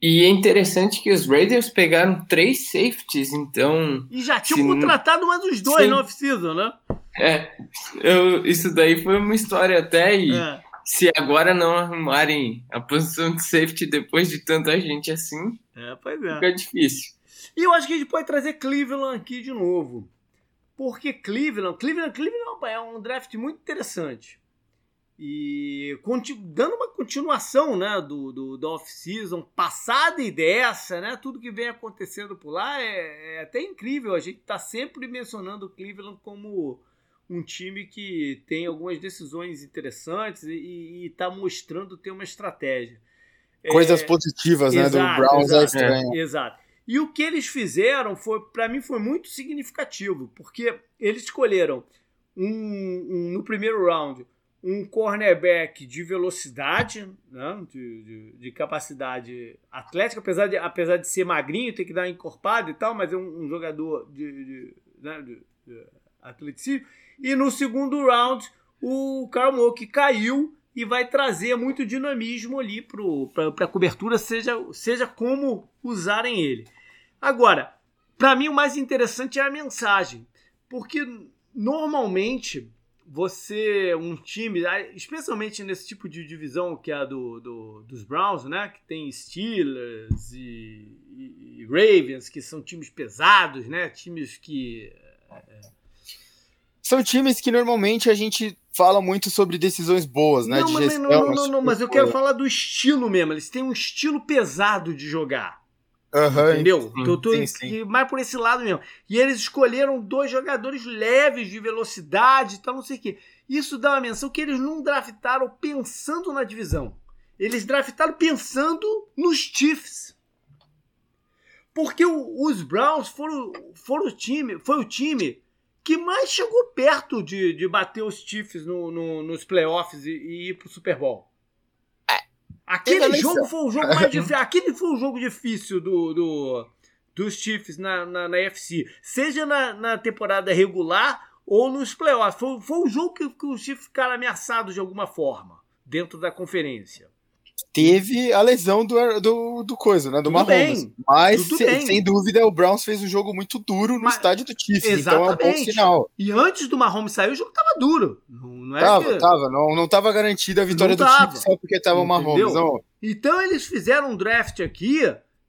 E é interessante que os Raiders pegaram três safeties, então. E já tinham contratado mais uns dois sim. no off-season, né? É, eu, isso daí foi uma história até, e é se agora não arrumarem a posição de safety depois de tanta gente assim, é, pois é. fica difícil. E eu acho que a gente pode trazer Cleveland aqui de novo. Porque Cleveland, Cleveland, Cleveland é um draft muito interessante. E dando uma continuação né, do, do, do off-season, passada e dessa, né, tudo que vem acontecendo por lá é, é até incrível. A gente está sempre mencionando o Cleveland como um time que tem algumas decisões interessantes e está mostrando ter uma estratégia. Coisas é, positivas, né? Exato, do Browns exato, é Exato. E o que eles fizeram foi, para mim, foi muito significativo, porque eles escolheram um, um, no primeiro round um cornerback de velocidade, né, de, de, de, capacidade atlética, apesar de, apesar de ser magrinho, ter que dar encorpado e tal, mas é um, um jogador de, né, de, atleticismo. E no segundo round, o Karl Mook caiu e vai trazer muito dinamismo ali para a cobertura, seja, seja como usarem ele. Agora, para mim o mais interessante é a mensagem, porque normalmente você, um time, especialmente nesse tipo de divisão que é a do, do dos Browns, né, que tem Steelers e, e, e Ravens, que são times pesados, né, times que é, são times que normalmente a gente fala muito sobre decisões boas, né? Não, mas, gestão, não, não, não, não, mas eu quero falar do estilo mesmo. Eles têm um estilo pesado de jogar. Uhum, entendeu? Sim, tô, tô sim, sim. mais por esse lado mesmo. E eles escolheram dois jogadores leves de velocidade e tal, não sei o quê. Isso dá uma menção que eles não draftaram pensando na divisão. Eles draftaram pensando nos Chiefs. Porque o, os Browns foram, foram o time, foi o time que mais chegou perto de, de bater os Chiefs no, no, nos playoffs e, e ir pro Super Bowl. Aquele jogo foi o jogo mais difícil. Aquele foi o jogo difícil do, do dos Chiefs na, na, na UFC. Seja na, na temporada regular ou nos playoffs. Foi, foi um jogo que, que os Chiefs ficaram ameaçados de alguma forma dentro da conferência teve a lesão do, do, do coisa, né? Do Mahomes. Mas, se, sem dúvida, o Browns fez um jogo muito duro no Mas, estádio do Chiefs. Então é um bom sinal. E antes do Mahomes sair, o jogo tava duro. Não, não é tava, que... tava. Não, não tava garantida a vitória do Chiefs só porque tava o Mahomes. Não. Então eles fizeram um draft aqui,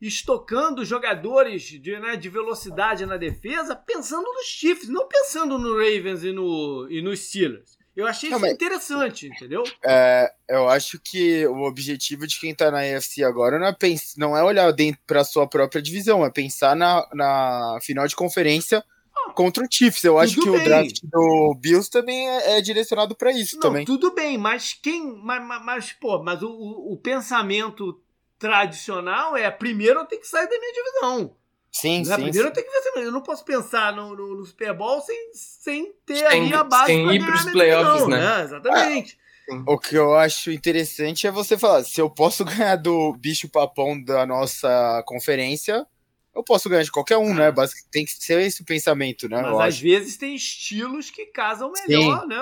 estocando jogadores de, né, de velocidade na defesa, pensando nos Chiefs, não pensando no Ravens e no, e nos Steelers. Eu achei não, isso interessante, entendeu? É, eu acho que o objetivo de quem tá na AFC agora não é, pens não é olhar dentro pra sua própria divisão, é pensar na, na final de conferência contra o Chiefs. Eu acho que bem. o draft do Bills também é, é direcionado para isso não, também. Tudo bem, mas quem. Mas, mas, mas pô, mas o, o, o, pensamento tradicional é primeiro eu tenho que sair da minha divisão. Sim, né? sim. Primeiro sim. eu tenho que vencer. Eu não posso pensar no, no, no Super Bowl sem, sem ter sem, ali a base sem ir pros playoffs, divisão, né? né? Exatamente. O que eu acho interessante é você falar, se eu posso ganhar do bicho papão da nossa conferência, eu posso ganhar de qualquer um, né? Basicamente, tem que ser esse o pensamento, né? Mas eu às acho. vezes tem estilos que casam melhor, Sim. né?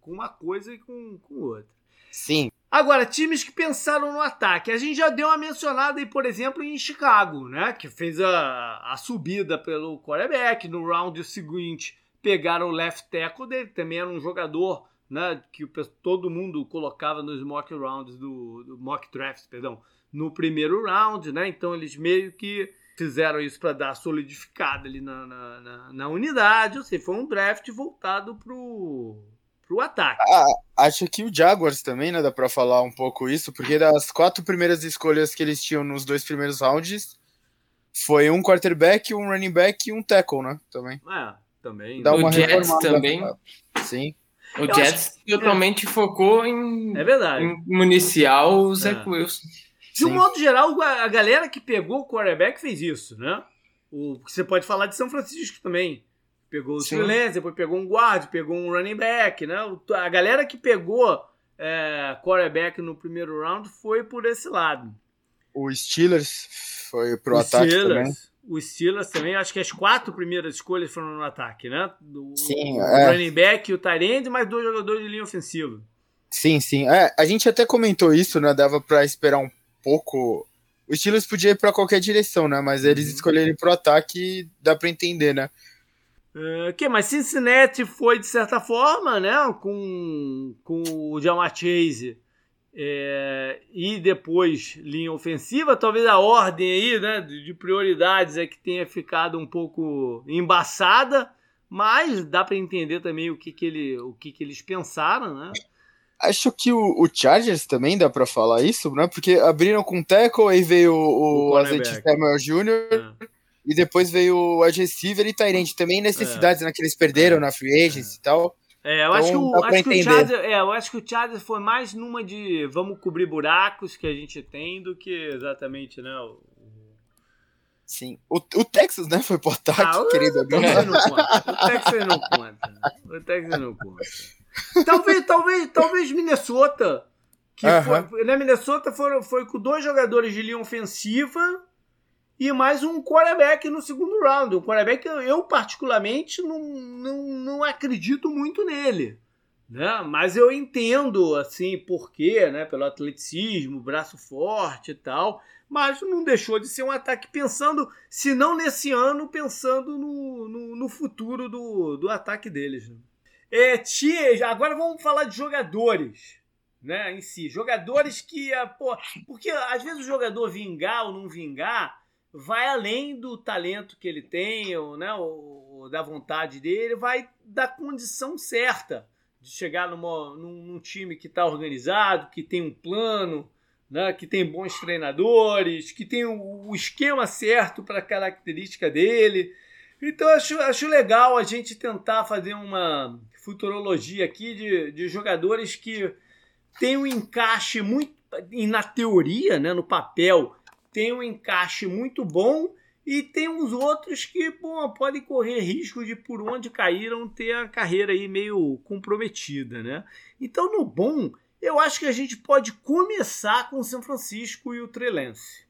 Com uma coisa e com, com outra. Sim. Agora, times que pensaram no ataque. A gente já deu uma mencionada aí, por exemplo, em Chicago, né? Que fez a, a subida pelo quarterback. No round seguinte, pegaram o left tackle dele, também era um jogador né, que todo mundo colocava nos mock rounds do, do mock drafts, perdão, no primeiro round, né? Então eles meio que fizeram isso para dar solidificada ali na, na, na, na, unidade, ou seja, foi um draft voltado pro pro ataque. Ah, acho que o Jaguars também, né, dá para falar um pouco isso, porque das quatro primeiras escolhas que eles tinham nos dois primeiros rounds, foi um quarterback, um running back e um tackle, né, também. É, também. Dá uma o Jets também. Sim. O eu Jets acho... totalmente é. focou em, é verdade. em municiar o Zach é. Wilson. De um Sim. modo geral, a galera que pegou o quarterback fez isso, né? O, você pode falar de São Francisco também. Pegou o Silêncio, depois pegou um guard, pegou um running back, né? A galera que pegou é, quarterback no primeiro round foi por esse lado. O Steelers foi pro o ataque Steelers. também os Steelers também, acho que as quatro primeiras escolhas foram no ataque, né? Do, sim, o é. running back, o Tyrande, mais dois jogadores de linha ofensiva. Sim, sim. É, a gente até comentou isso, né? Dava para esperar um pouco. O Steelers podia ir para qualquer direção, né? Mas eles uhum. escolheram pro ataque, dá para entender, né? Uh, que mas Cincinnati foi de certa forma, né, com, com o Jamar Chase é, e depois linha ofensiva, talvez a ordem aí, né, de prioridades é que tenha ficado um pouco embaçada, mas dá para entender também o que, que, ele, o que, que eles pensaram, né? Acho que o, o Chargers também dá para falar isso, né? Porque abriram com o tackle, aí veio o, o Azete Samuel Jr., é. E depois veio o wide receiver e Tyrant. Também necessidades é. né, que eles perderam é. na free agents e tal. É, eu, acho, então, que o, acho que o Chargers, é, eu acho que o Chargers foi mais numa de vamos cobrir buracos que a gente tem do que exatamente, né? O... Sim. O, o Texas, né, foi pro ataque, ah, querido. O Texas não conta. O Texas não conta. O Texas não conta. Talvez, talvez, talvez Minnesota. Que uh -huh. foi, né, Minnesota foi, foi com dois jogadores de linha ofensiva e mais um quarterback no segundo round. Um quarterback que eu, particularmente, não, não, não acredito muito nele. Né? Mas eu entendo, assim, porquê, né? Pelo atleticismo, braço forte e tal. Mas não deixou de ser um ataque pensando, se não nesse ano, pensando no, no, no futuro do, do ataque deles. Né? É, tia, agora vamos falar de jogadores. Né, em si, jogadores que, pô, porque às vezes o jogador vingar ou não vingar, vai além do talento que ele tem, ou, né, ou, da vontade dele, vai da condição certa de chegar numa, num, num time que está organizado, que tem um plano, né, que tem bons treinadores, que tem o, o esquema certo para a característica dele. Então acho, acho legal a gente tentar fazer uma futurologia aqui de, de jogadores que têm um encaixe muito, na teoria, né, no papel, tem um encaixe muito bom e tem uns outros que bom, podem correr risco de por onde caíram ter a carreira aí meio comprometida, né? Então no bom, eu acho que a gente pode começar com o São Francisco e o Trelance.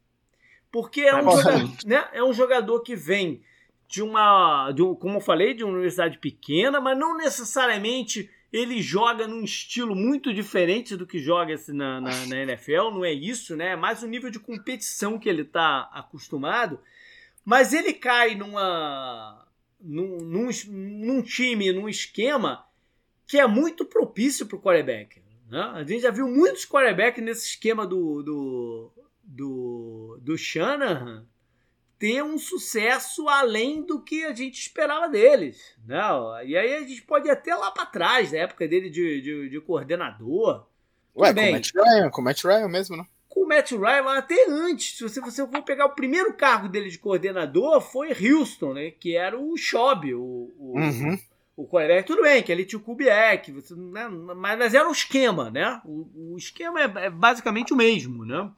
Porque é, é um, jogador, né? é um jogador que vem de uma, de um, como eu falei, de uma universidade pequena, mas não necessariamente ele joga num estilo muito diferente do que joga na, na, na, NFL, não é isso, né? É mais o nível de competição que ele está acostumado. Mas ele cai numa, num, num, num, time, num esquema que é muito propício para o quarterback. Né? A gente já viu muitos quarterbacks nesse esquema do, do, do, do Shanahan ter um sucesso além do que a gente esperava deles. Não, né? e aí a gente pode ir até lá para trás, na época dele de, de, de coordenador. Ué, com o Matt Ryan, com o Matt Ryan mesmo, né? com o Matt Ryan até antes. Se você, você for pegar o primeiro cargo dele de coordenador, foi Houston, né? Que era o Schob, o, o, Uhum. o quarterback. Tudo bem, que ali tinha o Kubiak, você, né? mas, mas era um esquema, né? O, o esquema é, é basicamente o mesmo, né?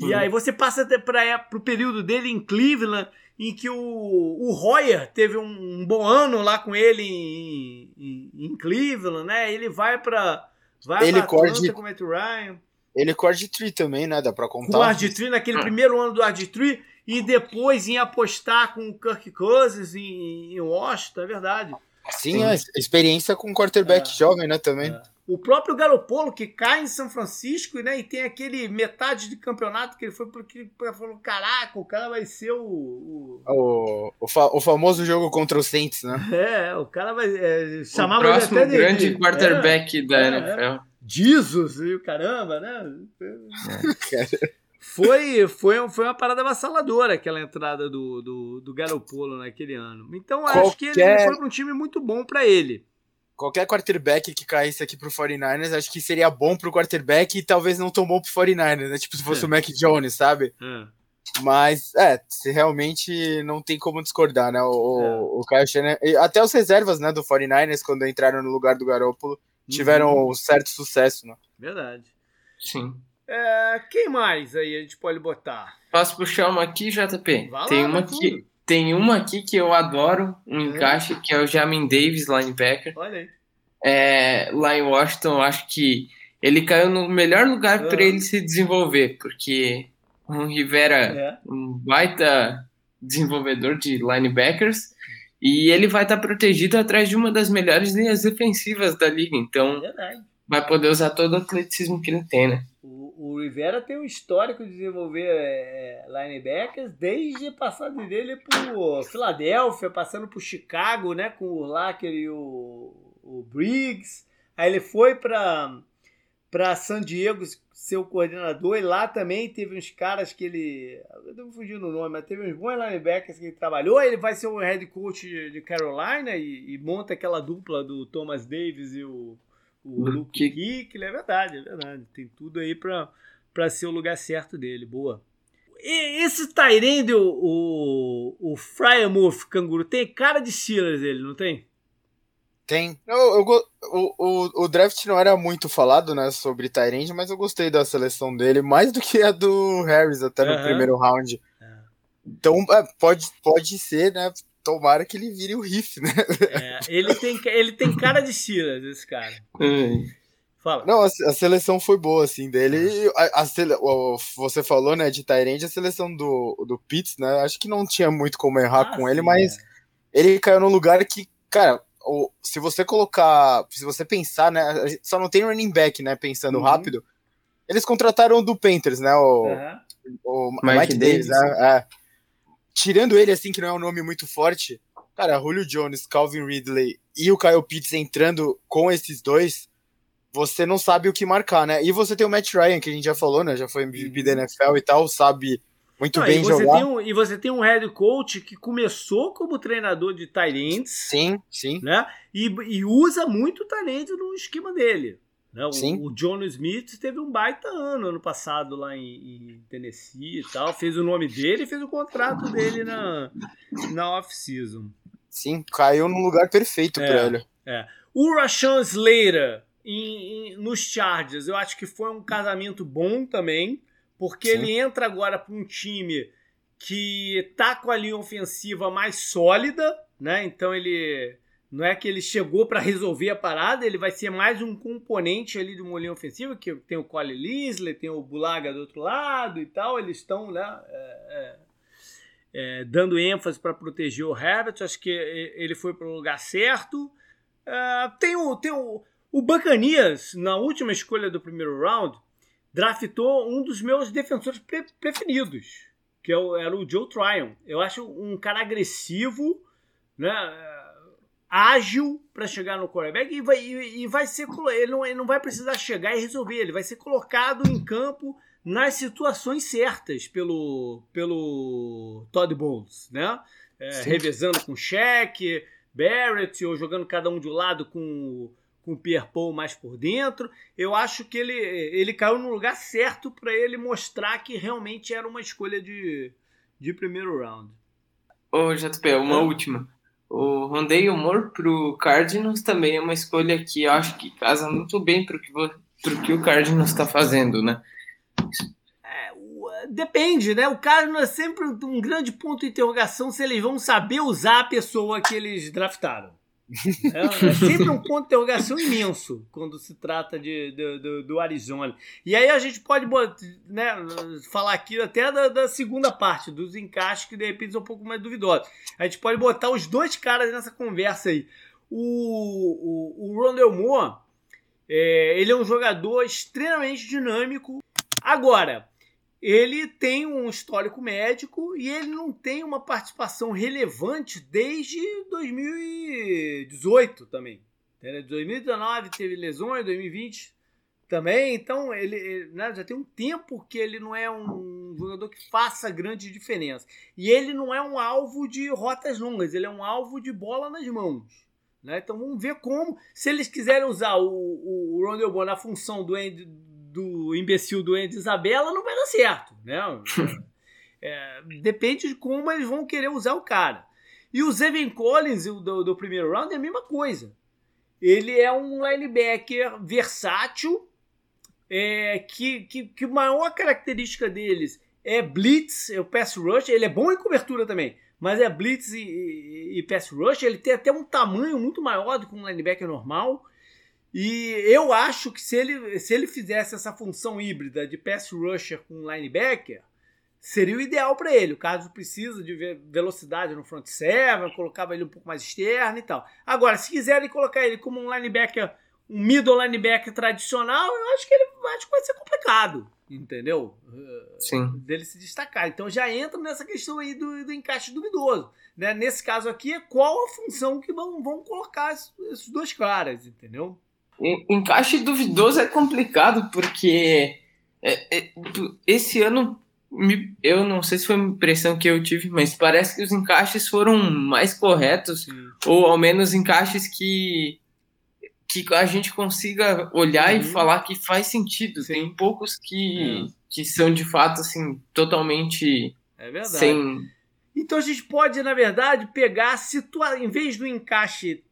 E aí você passa para o período dele em Cleveland, em que o, o Royer teve um, um bom ano lá com ele em, em, em Cleveland, né? Ele vai para vai Ele pra corre Atlanta de- com o Matt Ryan. Ele com o RG3 também, né? Dá pra Com contar. o RG3 naquele Ah. primeiro ano do RG3 e depois em apostar com o Kirk Cousins em, em Washington, é verdade. Sim, a experiência com quarterback É. jovem, né? Também. É. O próprio Garopolo, que cai em São Francisco, né? E tem aquele metade de campeonato que ele foi porque falou: caraca, o cara vai ser o. o- O, o, fa- o famoso jogo contra o Saints, né? É, o cara vai. É, o chamava ele próximo até de. grande de- quarterback da é, NFL. Jesus e o caramba, né? Foi, foi, foi uma parada avassaladora aquela entrada do, do, do Garopolo naquele ano. Então acho que ele Qualquer- foi para um time muito bom para ele. Qualquer quarterback que caísse aqui pro 49ers, acho que seria bom pro quarterback e talvez não tão bom pro 49ers, né? Tipo, se fosse É. o Mac Jones, sabe? É. Mas, é, se realmente não tem como discordar, né? O, o- É. o Kyle Shanahan, e até os reservas, né, do 49ers, quando entraram no lugar do Garoppolo, tiveram Uhum. um certo sucesso, né? Verdade. Sim. É, quem mais aí a gente pode botar? Posso puxar uma aqui, JP? Vai lá, tem, uma vai que, tudo. Tem uma aqui que eu adoro, um É. encaixe, que é o Jamin Davis, linebacker. Olha aí. É, lá em Washington, eu acho que ele caiu no melhor lugar Uhum. para ele se desenvolver, porque o Rivera É. um baita desenvolvedor de linebackers e ele vai estar protegido atrás de uma das melhores linhas defensivas da liga, então Verdade. vai poder usar todo o atleticismo que ele tem, né? O, o Rivera tem um histórico de desenvolver é, linebackers desde a passagem dele por Filadélfia, passando por Chicago, né, com o Lacker e o, o Briggs. Aí ele foi para para San Diego ser o coordenador e lá também teve uns caras que ele, eu tô fugindo o nome, mas teve uns bons linebackers que ele trabalhou. Ele vai ser o head coach de Carolina e, e monta aquela dupla do Thomas Davis e o o Luke Kuechly, é verdade, é verdade. Tem tudo aí pra, pra ser o lugar certo dele. Boa. E esse Tyrande, o, o, o Fryermuth Canguru, tem cara de Steelers ele, não tem? Tem. Eu, eu o, o, o draft não era muito falado, né, sobre Tyrande, mas eu gostei da seleção dele, mais do que a do Harris até no primeiro round. É. Então, é, pode, pode ser, né? Tomara que ele vire o riff, né? É, ele, tem, ele tem cara de Steelers, esse cara. Fala. Não, a, a seleção foi boa, assim, dele. E A, a sele- o- você falou, né, de Tyrande, a seleção do, do Pitts, né? Acho que não tinha muito como errar Ah, com ele, sim, mas é. ele caiu num lugar que, cara, o- se você colocar, se você pensar, né, a gente só não tem running back, né, pensando Uhum. rápido. Eles contrataram o do Panthers, né, o, Aham. o Mike Mike, Davis, Davis. né, é. Tirando ele, assim, que não é um nome muito forte, cara, Julio Jones, Calvin Ridley e o Kyle Pitts entrando com esses dois, você não sabe o que marcar, né? E você tem o Matt Ryan, que a gente já falou, né, já foi MVP da NFL e tal, sabe muito Não, bem e, você jogar. tem um, e você tem um head coach que começou como treinador de Tyrants, Sim, sim. né? E, e usa muito talento no esquema dele. Né? O, Sim. o John Smith teve um baita ano ano passado lá em, em Tennessee e tal. Fez o nome dele e fez o contrato dele na, na off-season. Sim, caiu num lugar perfeito É. pra ele. O Rashawn Slater em- em- nos Chargers, eu acho que foi um casamento bom também, porque Sim. ele entra agora para um time que tá com a linha ofensiva mais sólida, né? Então ele não é que ele chegou para resolver a parada, ele vai ser mais um componente ali de uma linha ofensiva, que tem o Cole Lisley, tem o Bulaga do outro lado e tal, eles estão, né? é, é, é, dando ênfase para proteger o Herbert, acho que ele foi para o lugar certo. Ah, tem o, tem o, o Bacanias, na última escolha do primeiro round, draftou um dos meus defensores pre- preferidos, que é era o Joe Tryon. Eu acho um cara agressivo, né? Ágil para chegar no quarterback e vai, e, e vai ser ele não, ele não vai precisar chegar e resolver, ele vai ser colocado em campo nas situações certas pelo, pelo Todd Bowles, né? É, revezando com Shaq, Barrett, ou jogando cada um de um lado com, com o Pierre Paul mais por dentro. Eu acho que ele, ele caiu no lugar certo para ele mostrar que realmente era uma escolha de, de primeiro round. Ô, JP, uma é. última. O Rondale Moore pro Cardinals também é uma escolha que eu acho que casa muito bem pro que, pro que o Cardinals está fazendo, né? É, depende, né? O Cardinals é sempre um grande ponto de interrogação se eles vão saber usar a pessoa que eles draftaram. É, é, sempre um ponto de interrogação imenso quando se trata de, de, de, do Arizona. E aí a gente pode né, falar aqui até da, da, segunda parte, dos encaixes que de repente são um pouco mais duvidosos. A gente pode botar os dois caras nessa conversa aí. O, o, o Rondell Moore, é, ele é um jogador extremamente dinâmico. Agora, ele tem um histórico médico e ele não tem uma participação relevante desde 2018 também. 2019 teve lesões, 2020 também, então ele, ele né, já tem um tempo que ele não é um jogador que faça grande diferença. E ele não é um alvo de rotas longas, ele é um alvo de bola nas mãos. Né? Então vamos ver como, se eles quiserem usar o, o, na função do, do imbecil do Andy Isabela, não vai dar certo, né? É, depende de como eles vão querer usar o cara. E o Zevin Collins do, do primeiro round é a mesma coisa. Ele é um linebacker versátil, é, que, que, que a maior característica deles é blitz, é o pass rush. Ele é bom em cobertura também, mas é blitz e, e, e pass rush. Ele tem até um tamanho muito maior do que um linebacker normal. E eu acho que se ele, se ele fizesse essa função híbrida de pass rusher com linebacker, seria o ideal para ele. O caso precisa de velocidade no front seven, colocava ele um pouco mais externo e tal. Agora, se quiserem colocar ele como um linebacker, um middle linebacker tradicional, eu acho que ele acho que vai ser complicado, entendeu? Sim. Dele se destacar. Então já entra nessa questão aí do, do encaixe duvidoso. Né? Nesse caso aqui, qual a função que vão, vão colocar esses dois caras, entendeu? Encaixe duvidoso é complicado, porque é, é, esse ano, eu não sei se foi uma impressão que eu tive, mas parece que os encaixes foram mais corretos, Sim. ou ao menos encaixes que, que a gente consiga olhar e falar que faz sentido. Sim. Tem poucos que, é. que são de fato assim, totalmente é verdade. sem. Então a gente pode, na verdade, pegar, situa em vez do encaixe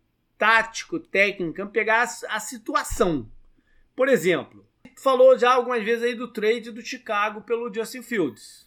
tático, técnica, pegar a, a situação. Por exemplo, falou já algumas vezes aí do trade do Chicago pelo Justin Fields.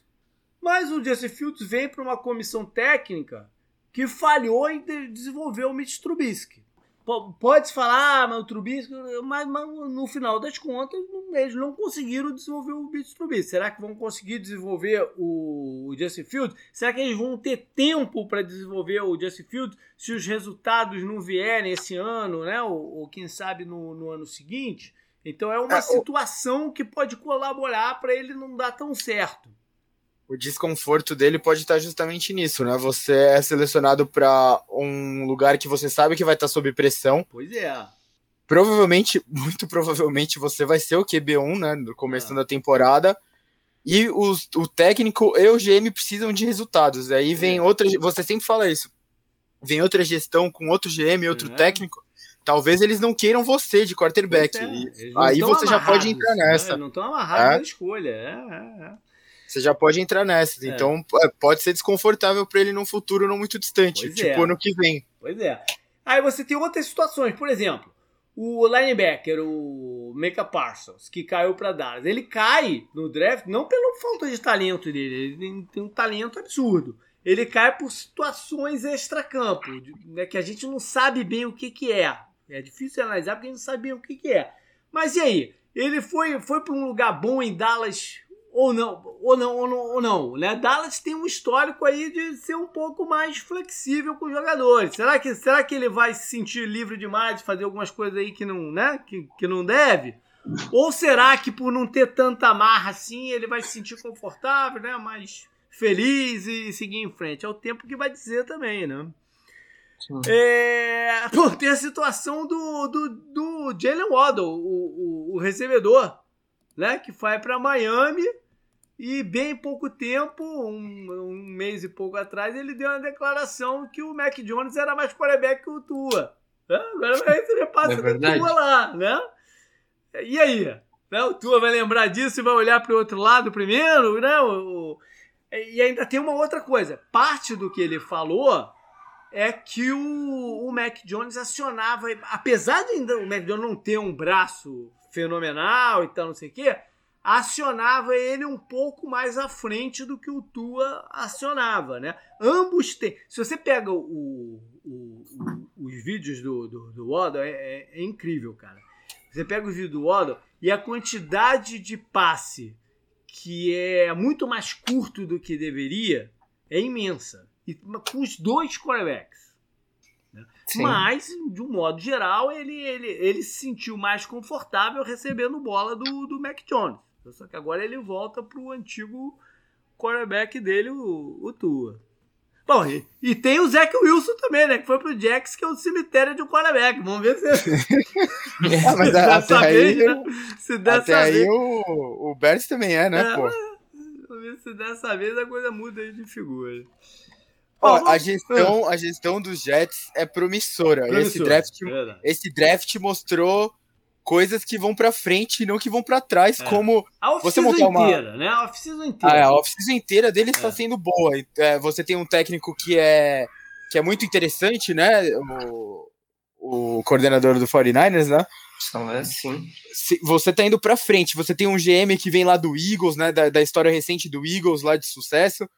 Mas o Justin Fields vem para uma comissão técnica que falhou em desenvolver o Mitch Trubisky. Pode-se falar, ah, mas o Trubisky, mas, mas, no final das contas, eles não conseguiram desenvolver o Beats Trubisky. Será que vão conseguir desenvolver o, o Justin Fields? Será que eles vão ter tempo para desenvolver o Justin Fields se os resultados não vierem esse ano, né? Ou, ou quem sabe no, no, ano seguinte? Então é uma é, situação que pode colaborar para ele não dar tão certo o desconforto dele pode estar justamente nisso, né? Você é selecionado para um lugar que você sabe que vai estar sob pressão. Pois é. Provavelmente, muito provavelmente, você vai ser o QB1, né? No começo é. da temporada. E o, o técnico e o GM precisam de resultados. Aí vem é. outra. Você sempre fala isso. Vem outra gestão com outro GM, outro é. técnico. Talvez eles não queiram você de quarterback. É. Aí você já pode entrar né? nessa. Não estão amarrados é. na escolha. É, é, você já pode entrar nessa. É. Então é, pode ser desconfortável para ele num futuro não muito distante, pois tipo é. ano que vem. Pois é. Aí você tem outras situações, por exemplo, o linebacker, o Micah Parsons, que caiu para Dallas. Ele cai no draft não pela falta de talento dele, ele tem, tem um talento absurdo. Ele cai por situações extra-campo, né, que a gente não sabe bem o que, que é. É difícil analisar porque a gente não sabe bem o que, que é. Mas e aí? Ele foi, foi para um lugar bom em Dallas ou não, ou não, ou não, ou não, né? Dallas tem um histórico aí de ser um pouco mais flexível com os jogadores. Será que, será que ele vai se sentir livre demais de fazer algumas coisas aí que não, né? Que, que não deve? Ou será que por não ter tanta amarra assim, ele vai se sentir confortável, né? Mais feliz e seguir em frente? É o tempo que vai dizer também, né? É, pô, tem a situação do, do, do Jalen Waddle, o, o, o recebedor, né? Que vai para Miami e bem pouco tempo, um, um, mês e pouco atrás, ele deu uma declaração que o Mac Jones era mais quarterback que o Tua. Né? Agora vai receber passe é do Tua lá, né? E aí? Né? O Tua vai lembrar disso e vai olhar para o outro lado primeiro, né? O, o, e ainda tem uma outra coisa. Parte do que ele falou é que o, o Mac Jones acionava, apesar de ainda o Mac Jones não ter um braço fenomenal e tal, não sei o quê, acionava ele um pouco mais à frente do que o Tua acionava, né? Ambos têm. Se você pega o, o, o, os vídeos do, do, do Waddle, é, é, é, incrível, cara. Você pega os vídeos do Waddle e a quantidade de passe que é muito mais curto do que deveria é imensa. E, com os dois quarterbacks. Né? Mas, de um modo geral, ele, ele, ele se sentiu mais confortável recebendo bola do, do Mac Jones. Só que agora ele volta para o antigo quarterback dele, o, o Tua. Bom, e, e, tem o Zach Wilson também, né? Que foi pro Jax, que é o cemitério de um quarterback. Vamos ver se. ah, mas se até aí, vez, né? se dessa até aí vez... o, o Bears também é, né, é, pô? Vamos ver se dessa vez a coisa muda aí de figura. Ó, a, gestão, a gestão dos Jets é promissora. promissora esse, draft, esse draft mostrou coisas que vão para frente e não que vão para trás, é. como a você montar uma inteira, né? A oficina inteira. Ah, é, a oficina inteira dele está é. sendo boa. É, você tem um técnico que é que é muito interessante, né? O, o coordenador do 49ers, né? É sim. Você tá indo para frente. Você tem um GM que vem lá do Eagles, né? Da, da história recente do Eagles lá de sucesso.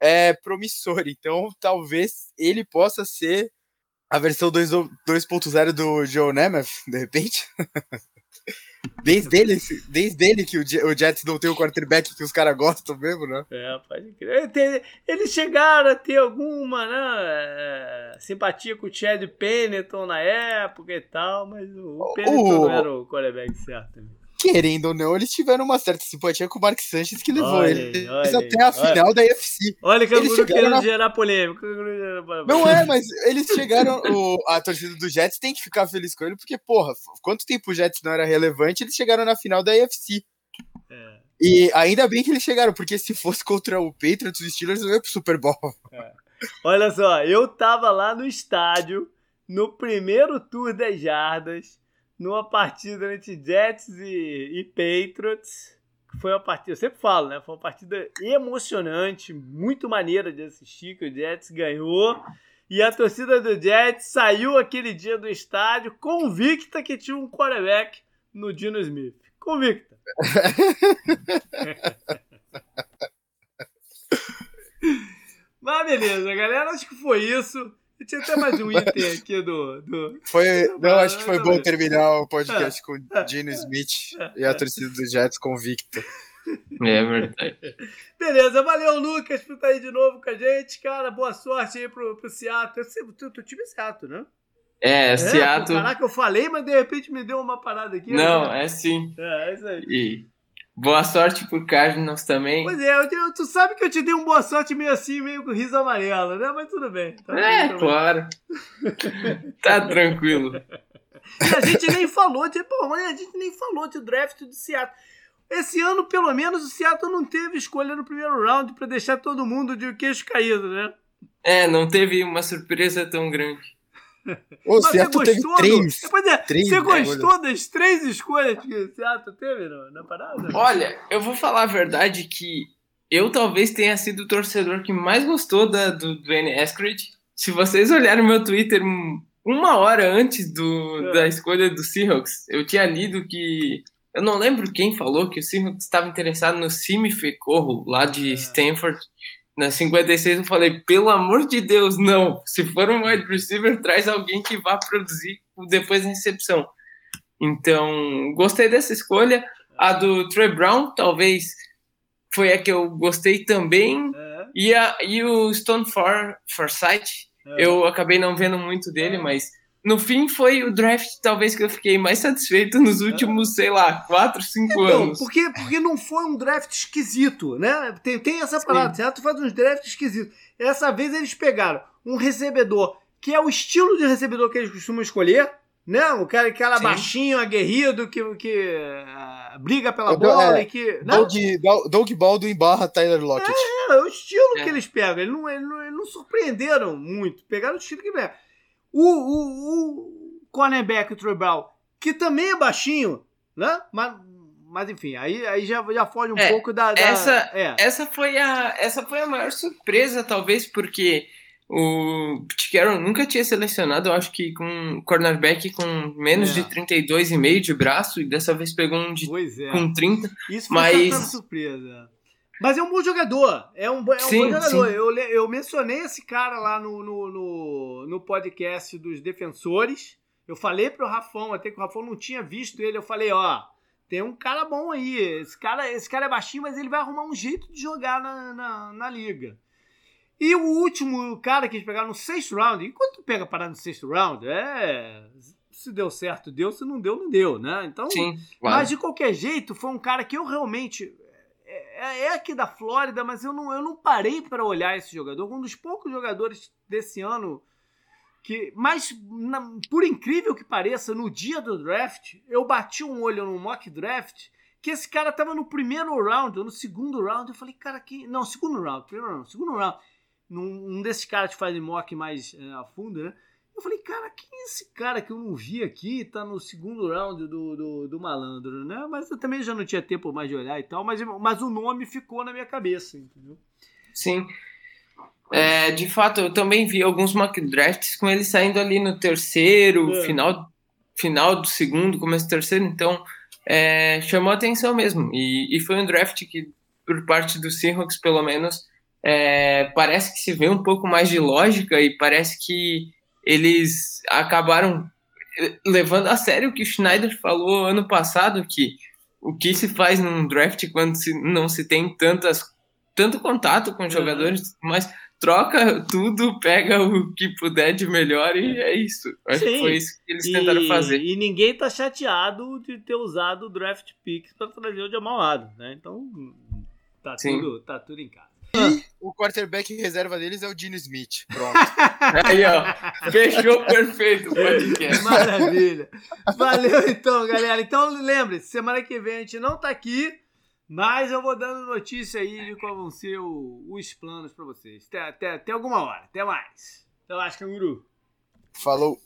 É promissor. Então, talvez ele possa ser a versão 2.0 do Joe Namath, de repente. Desde ele, desde ele que o Jets não tem o quarterback que os caras gostam mesmo, né? É, pode crer. Eles chegaram a ter alguma né, é, simpatia com o Chad Pennington na época e tal, mas o Pennington o... não era o quarterback certo. Querendo ou não, eles tiveram uma certa simpatia com o Mark Sanchez que levou olha, eles olha, até a final olha. da UFC. Olha que não querendo na... gerar polêmica. Não é, mas eles chegaram. O, a torcida do Jets tem que ficar feliz com ele, porque, porra, quanto tempo o Jets não era relevante, eles chegaram na final da UFC. É. E ainda bem que eles chegaram, porque se fosse contra o Patriots, os Steelers não iam pro Super Bowl. É. Olha só, eu tava lá no estádio, no primeiro tour das jardas numa partida entre Jets e, e Patriots. Foi uma partida, eu sempre falo, né? Foi uma partida emocionante, muito maneira de assistir, que o Jets ganhou. E a torcida do Jets saiu aquele dia do estádio convicta que tinha um quarterback no Dino Smith. Convicta. Mas beleza, galera. Acho que foi isso. Tinha até mais um item aqui do. do... Foi, não, acho que foi bom terminar o podcast com Gino Smith e a torcida dos Jets convicta. É verdade. Beleza, valeu, Lucas, por estar aí de novo com a gente, cara. Boa sorte aí pro, pro Seattle. Tu, tu time é Seattle, né? É, é Seattle. Caraca, eu falei, mas de repente me deu uma parada aqui. Não, né? é sim. É, é isso aí. E Boa sorte pro Cardinals também. Pois é, eu, tu sabe que eu te dei um boa sorte meio assim, meio com riso amarelo, né? Mas tudo bem. Tá é, claro. tá tranquilo. E a gente nem falou de. Pô, a gente nem falou de draft do Seattle. Esse ano, pelo menos, o Seattle não teve escolha no primeiro round para deixar todo mundo de queixo caído, né? É, não teve uma surpresa tão grande. O Seattle teve três. Do... Pois é, três você gostou das três escolhas que o Seattle teve no, na parada? Olha, eu vou falar a verdade que eu talvez tenha sido o torcedor que mais gostou da, do Dwayne Eskridge. Se vocês olharem meu Twitter uma hora antes do, é. da escolha do Seahawks, eu tinha lido que. Eu não lembro quem falou que o Seahawks estava interessado no Simi Fecorro, lá de é. Stanford na 56 eu falei, pelo amor de Deus, não. Se for um wide receiver, traz alguém que vá produzir depois da recepção. Então, gostei dessa escolha. A do Trey Brown, talvez foi a que eu gostei também. É. E, a, e o Stone For, Forsyth, é. eu acabei não vendo muito dele, mas no fim foi o draft talvez que eu fiquei mais satisfeito nos últimos, sei lá, 4, 5 então, anos. Porque, porque não foi um draft esquisito, né? Tem, tem essa parada, certo? Tu faz uns drafts esquisitos. Essa vez eles pegaram um recebedor que é o estilo de recebedor que eles costumam escolher, né? O cara, aquela Sim. baixinho, aguerrido, que, que uh, briga pela bola é, e que. Né? Doug, Doug Baldwin barra Tyler Lockett. É, é o estilo é. que eles pegam. Eles não, eles, não, eles não surpreenderam muito. Pegaram o estilo que pegam. O, o, cornerback, o Troy Brown, que também é baixinho, né? Mas, mas enfim, aí, aí já, já foge um É, pouco da. da- Essa, é. essa, foi a, essa foi a maior surpresa, talvez, porque o Pete Carroll nunca tinha selecionado, eu acho que com um cornerback com menos É. de 32,5 de braço, e dessa vez pegou um de, é. com 30. Isso foi Mas- surpresa. Mas é um bom jogador. É um, é um Sim, bom jogador. sim. Eu, eu mencionei esse cara lá no, no, no, no podcast dos defensores. Eu falei pro Rafão, até que o Rafão não tinha visto ele. Eu falei, ó, tem um cara bom aí. Esse cara, esse cara é baixinho, mas ele vai arrumar um jeito de jogar na, na, na liga. E o último cara que eles pegaram no sexto round, e quando tu pega parar no sexto round, é. Se deu certo, deu. Se não deu, não deu, né? Então. Sim, Mas claro. de qualquer jeito, foi um cara que eu realmente. É, é aqui da Flórida, mas eu não, eu não parei para olhar esse jogador. Um dos poucos jogadores desse ano que. Mas, na- por incrível que pareça, no dia do draft, eu bati um olho no mock draft que esse cara tava no primeiro round, ou no segundo round. Eu falei, cara, que. Não, segundo round, primeiro round, segundo round. Num, um desses caras que fazem mock mais é, a fundo, né? Eu falei, cara, quem é esse cara que eu não vi aqui? Tá no segundo round do, do, do malandro, né? Mas eu também já não tinha tempo mais de olhar e tal, mas, mas o nome ficou na minha cabeça, entendeu? Sim. É, de fato, eu também vi alguns mock drafts com ele saindo ali no terceiro, É. final, final do segundo, começo do terceiro, então é, chamou atenção mesmo. E, e foi um draft que, por parte do Seahawks, pelo menos, é, parece que se vê um pouco mais de lógica e parece que eles acabaram levando a sério o que o Schneider falou ano passado, que o que se faz num draft quando se, não se tem tantas, tanto contato com os Uhum. jogadores, mas troca tudo, pega o que puder de melhor e é isso. Acho Sim. que foi isso que eles tentaram fazer. E ninguém tá chateado de ter usado o draft picks para trazer o Jamal Adams, né? Então tá Sim. tudo, tá tudo em casa. O quarterback reserva deles é o Dino Smith. Pronto. Aí, ó, fechou perfeito o podcast. Maravilha. Valeu então, galera. Então lembre-se, semana que vem a gente não tá aqui, mas eu vou dando notícia aí de qual vão ser o- os planos para vocês. Até, até, até alguma hora. Até mais. Até mais, canguru. Falou.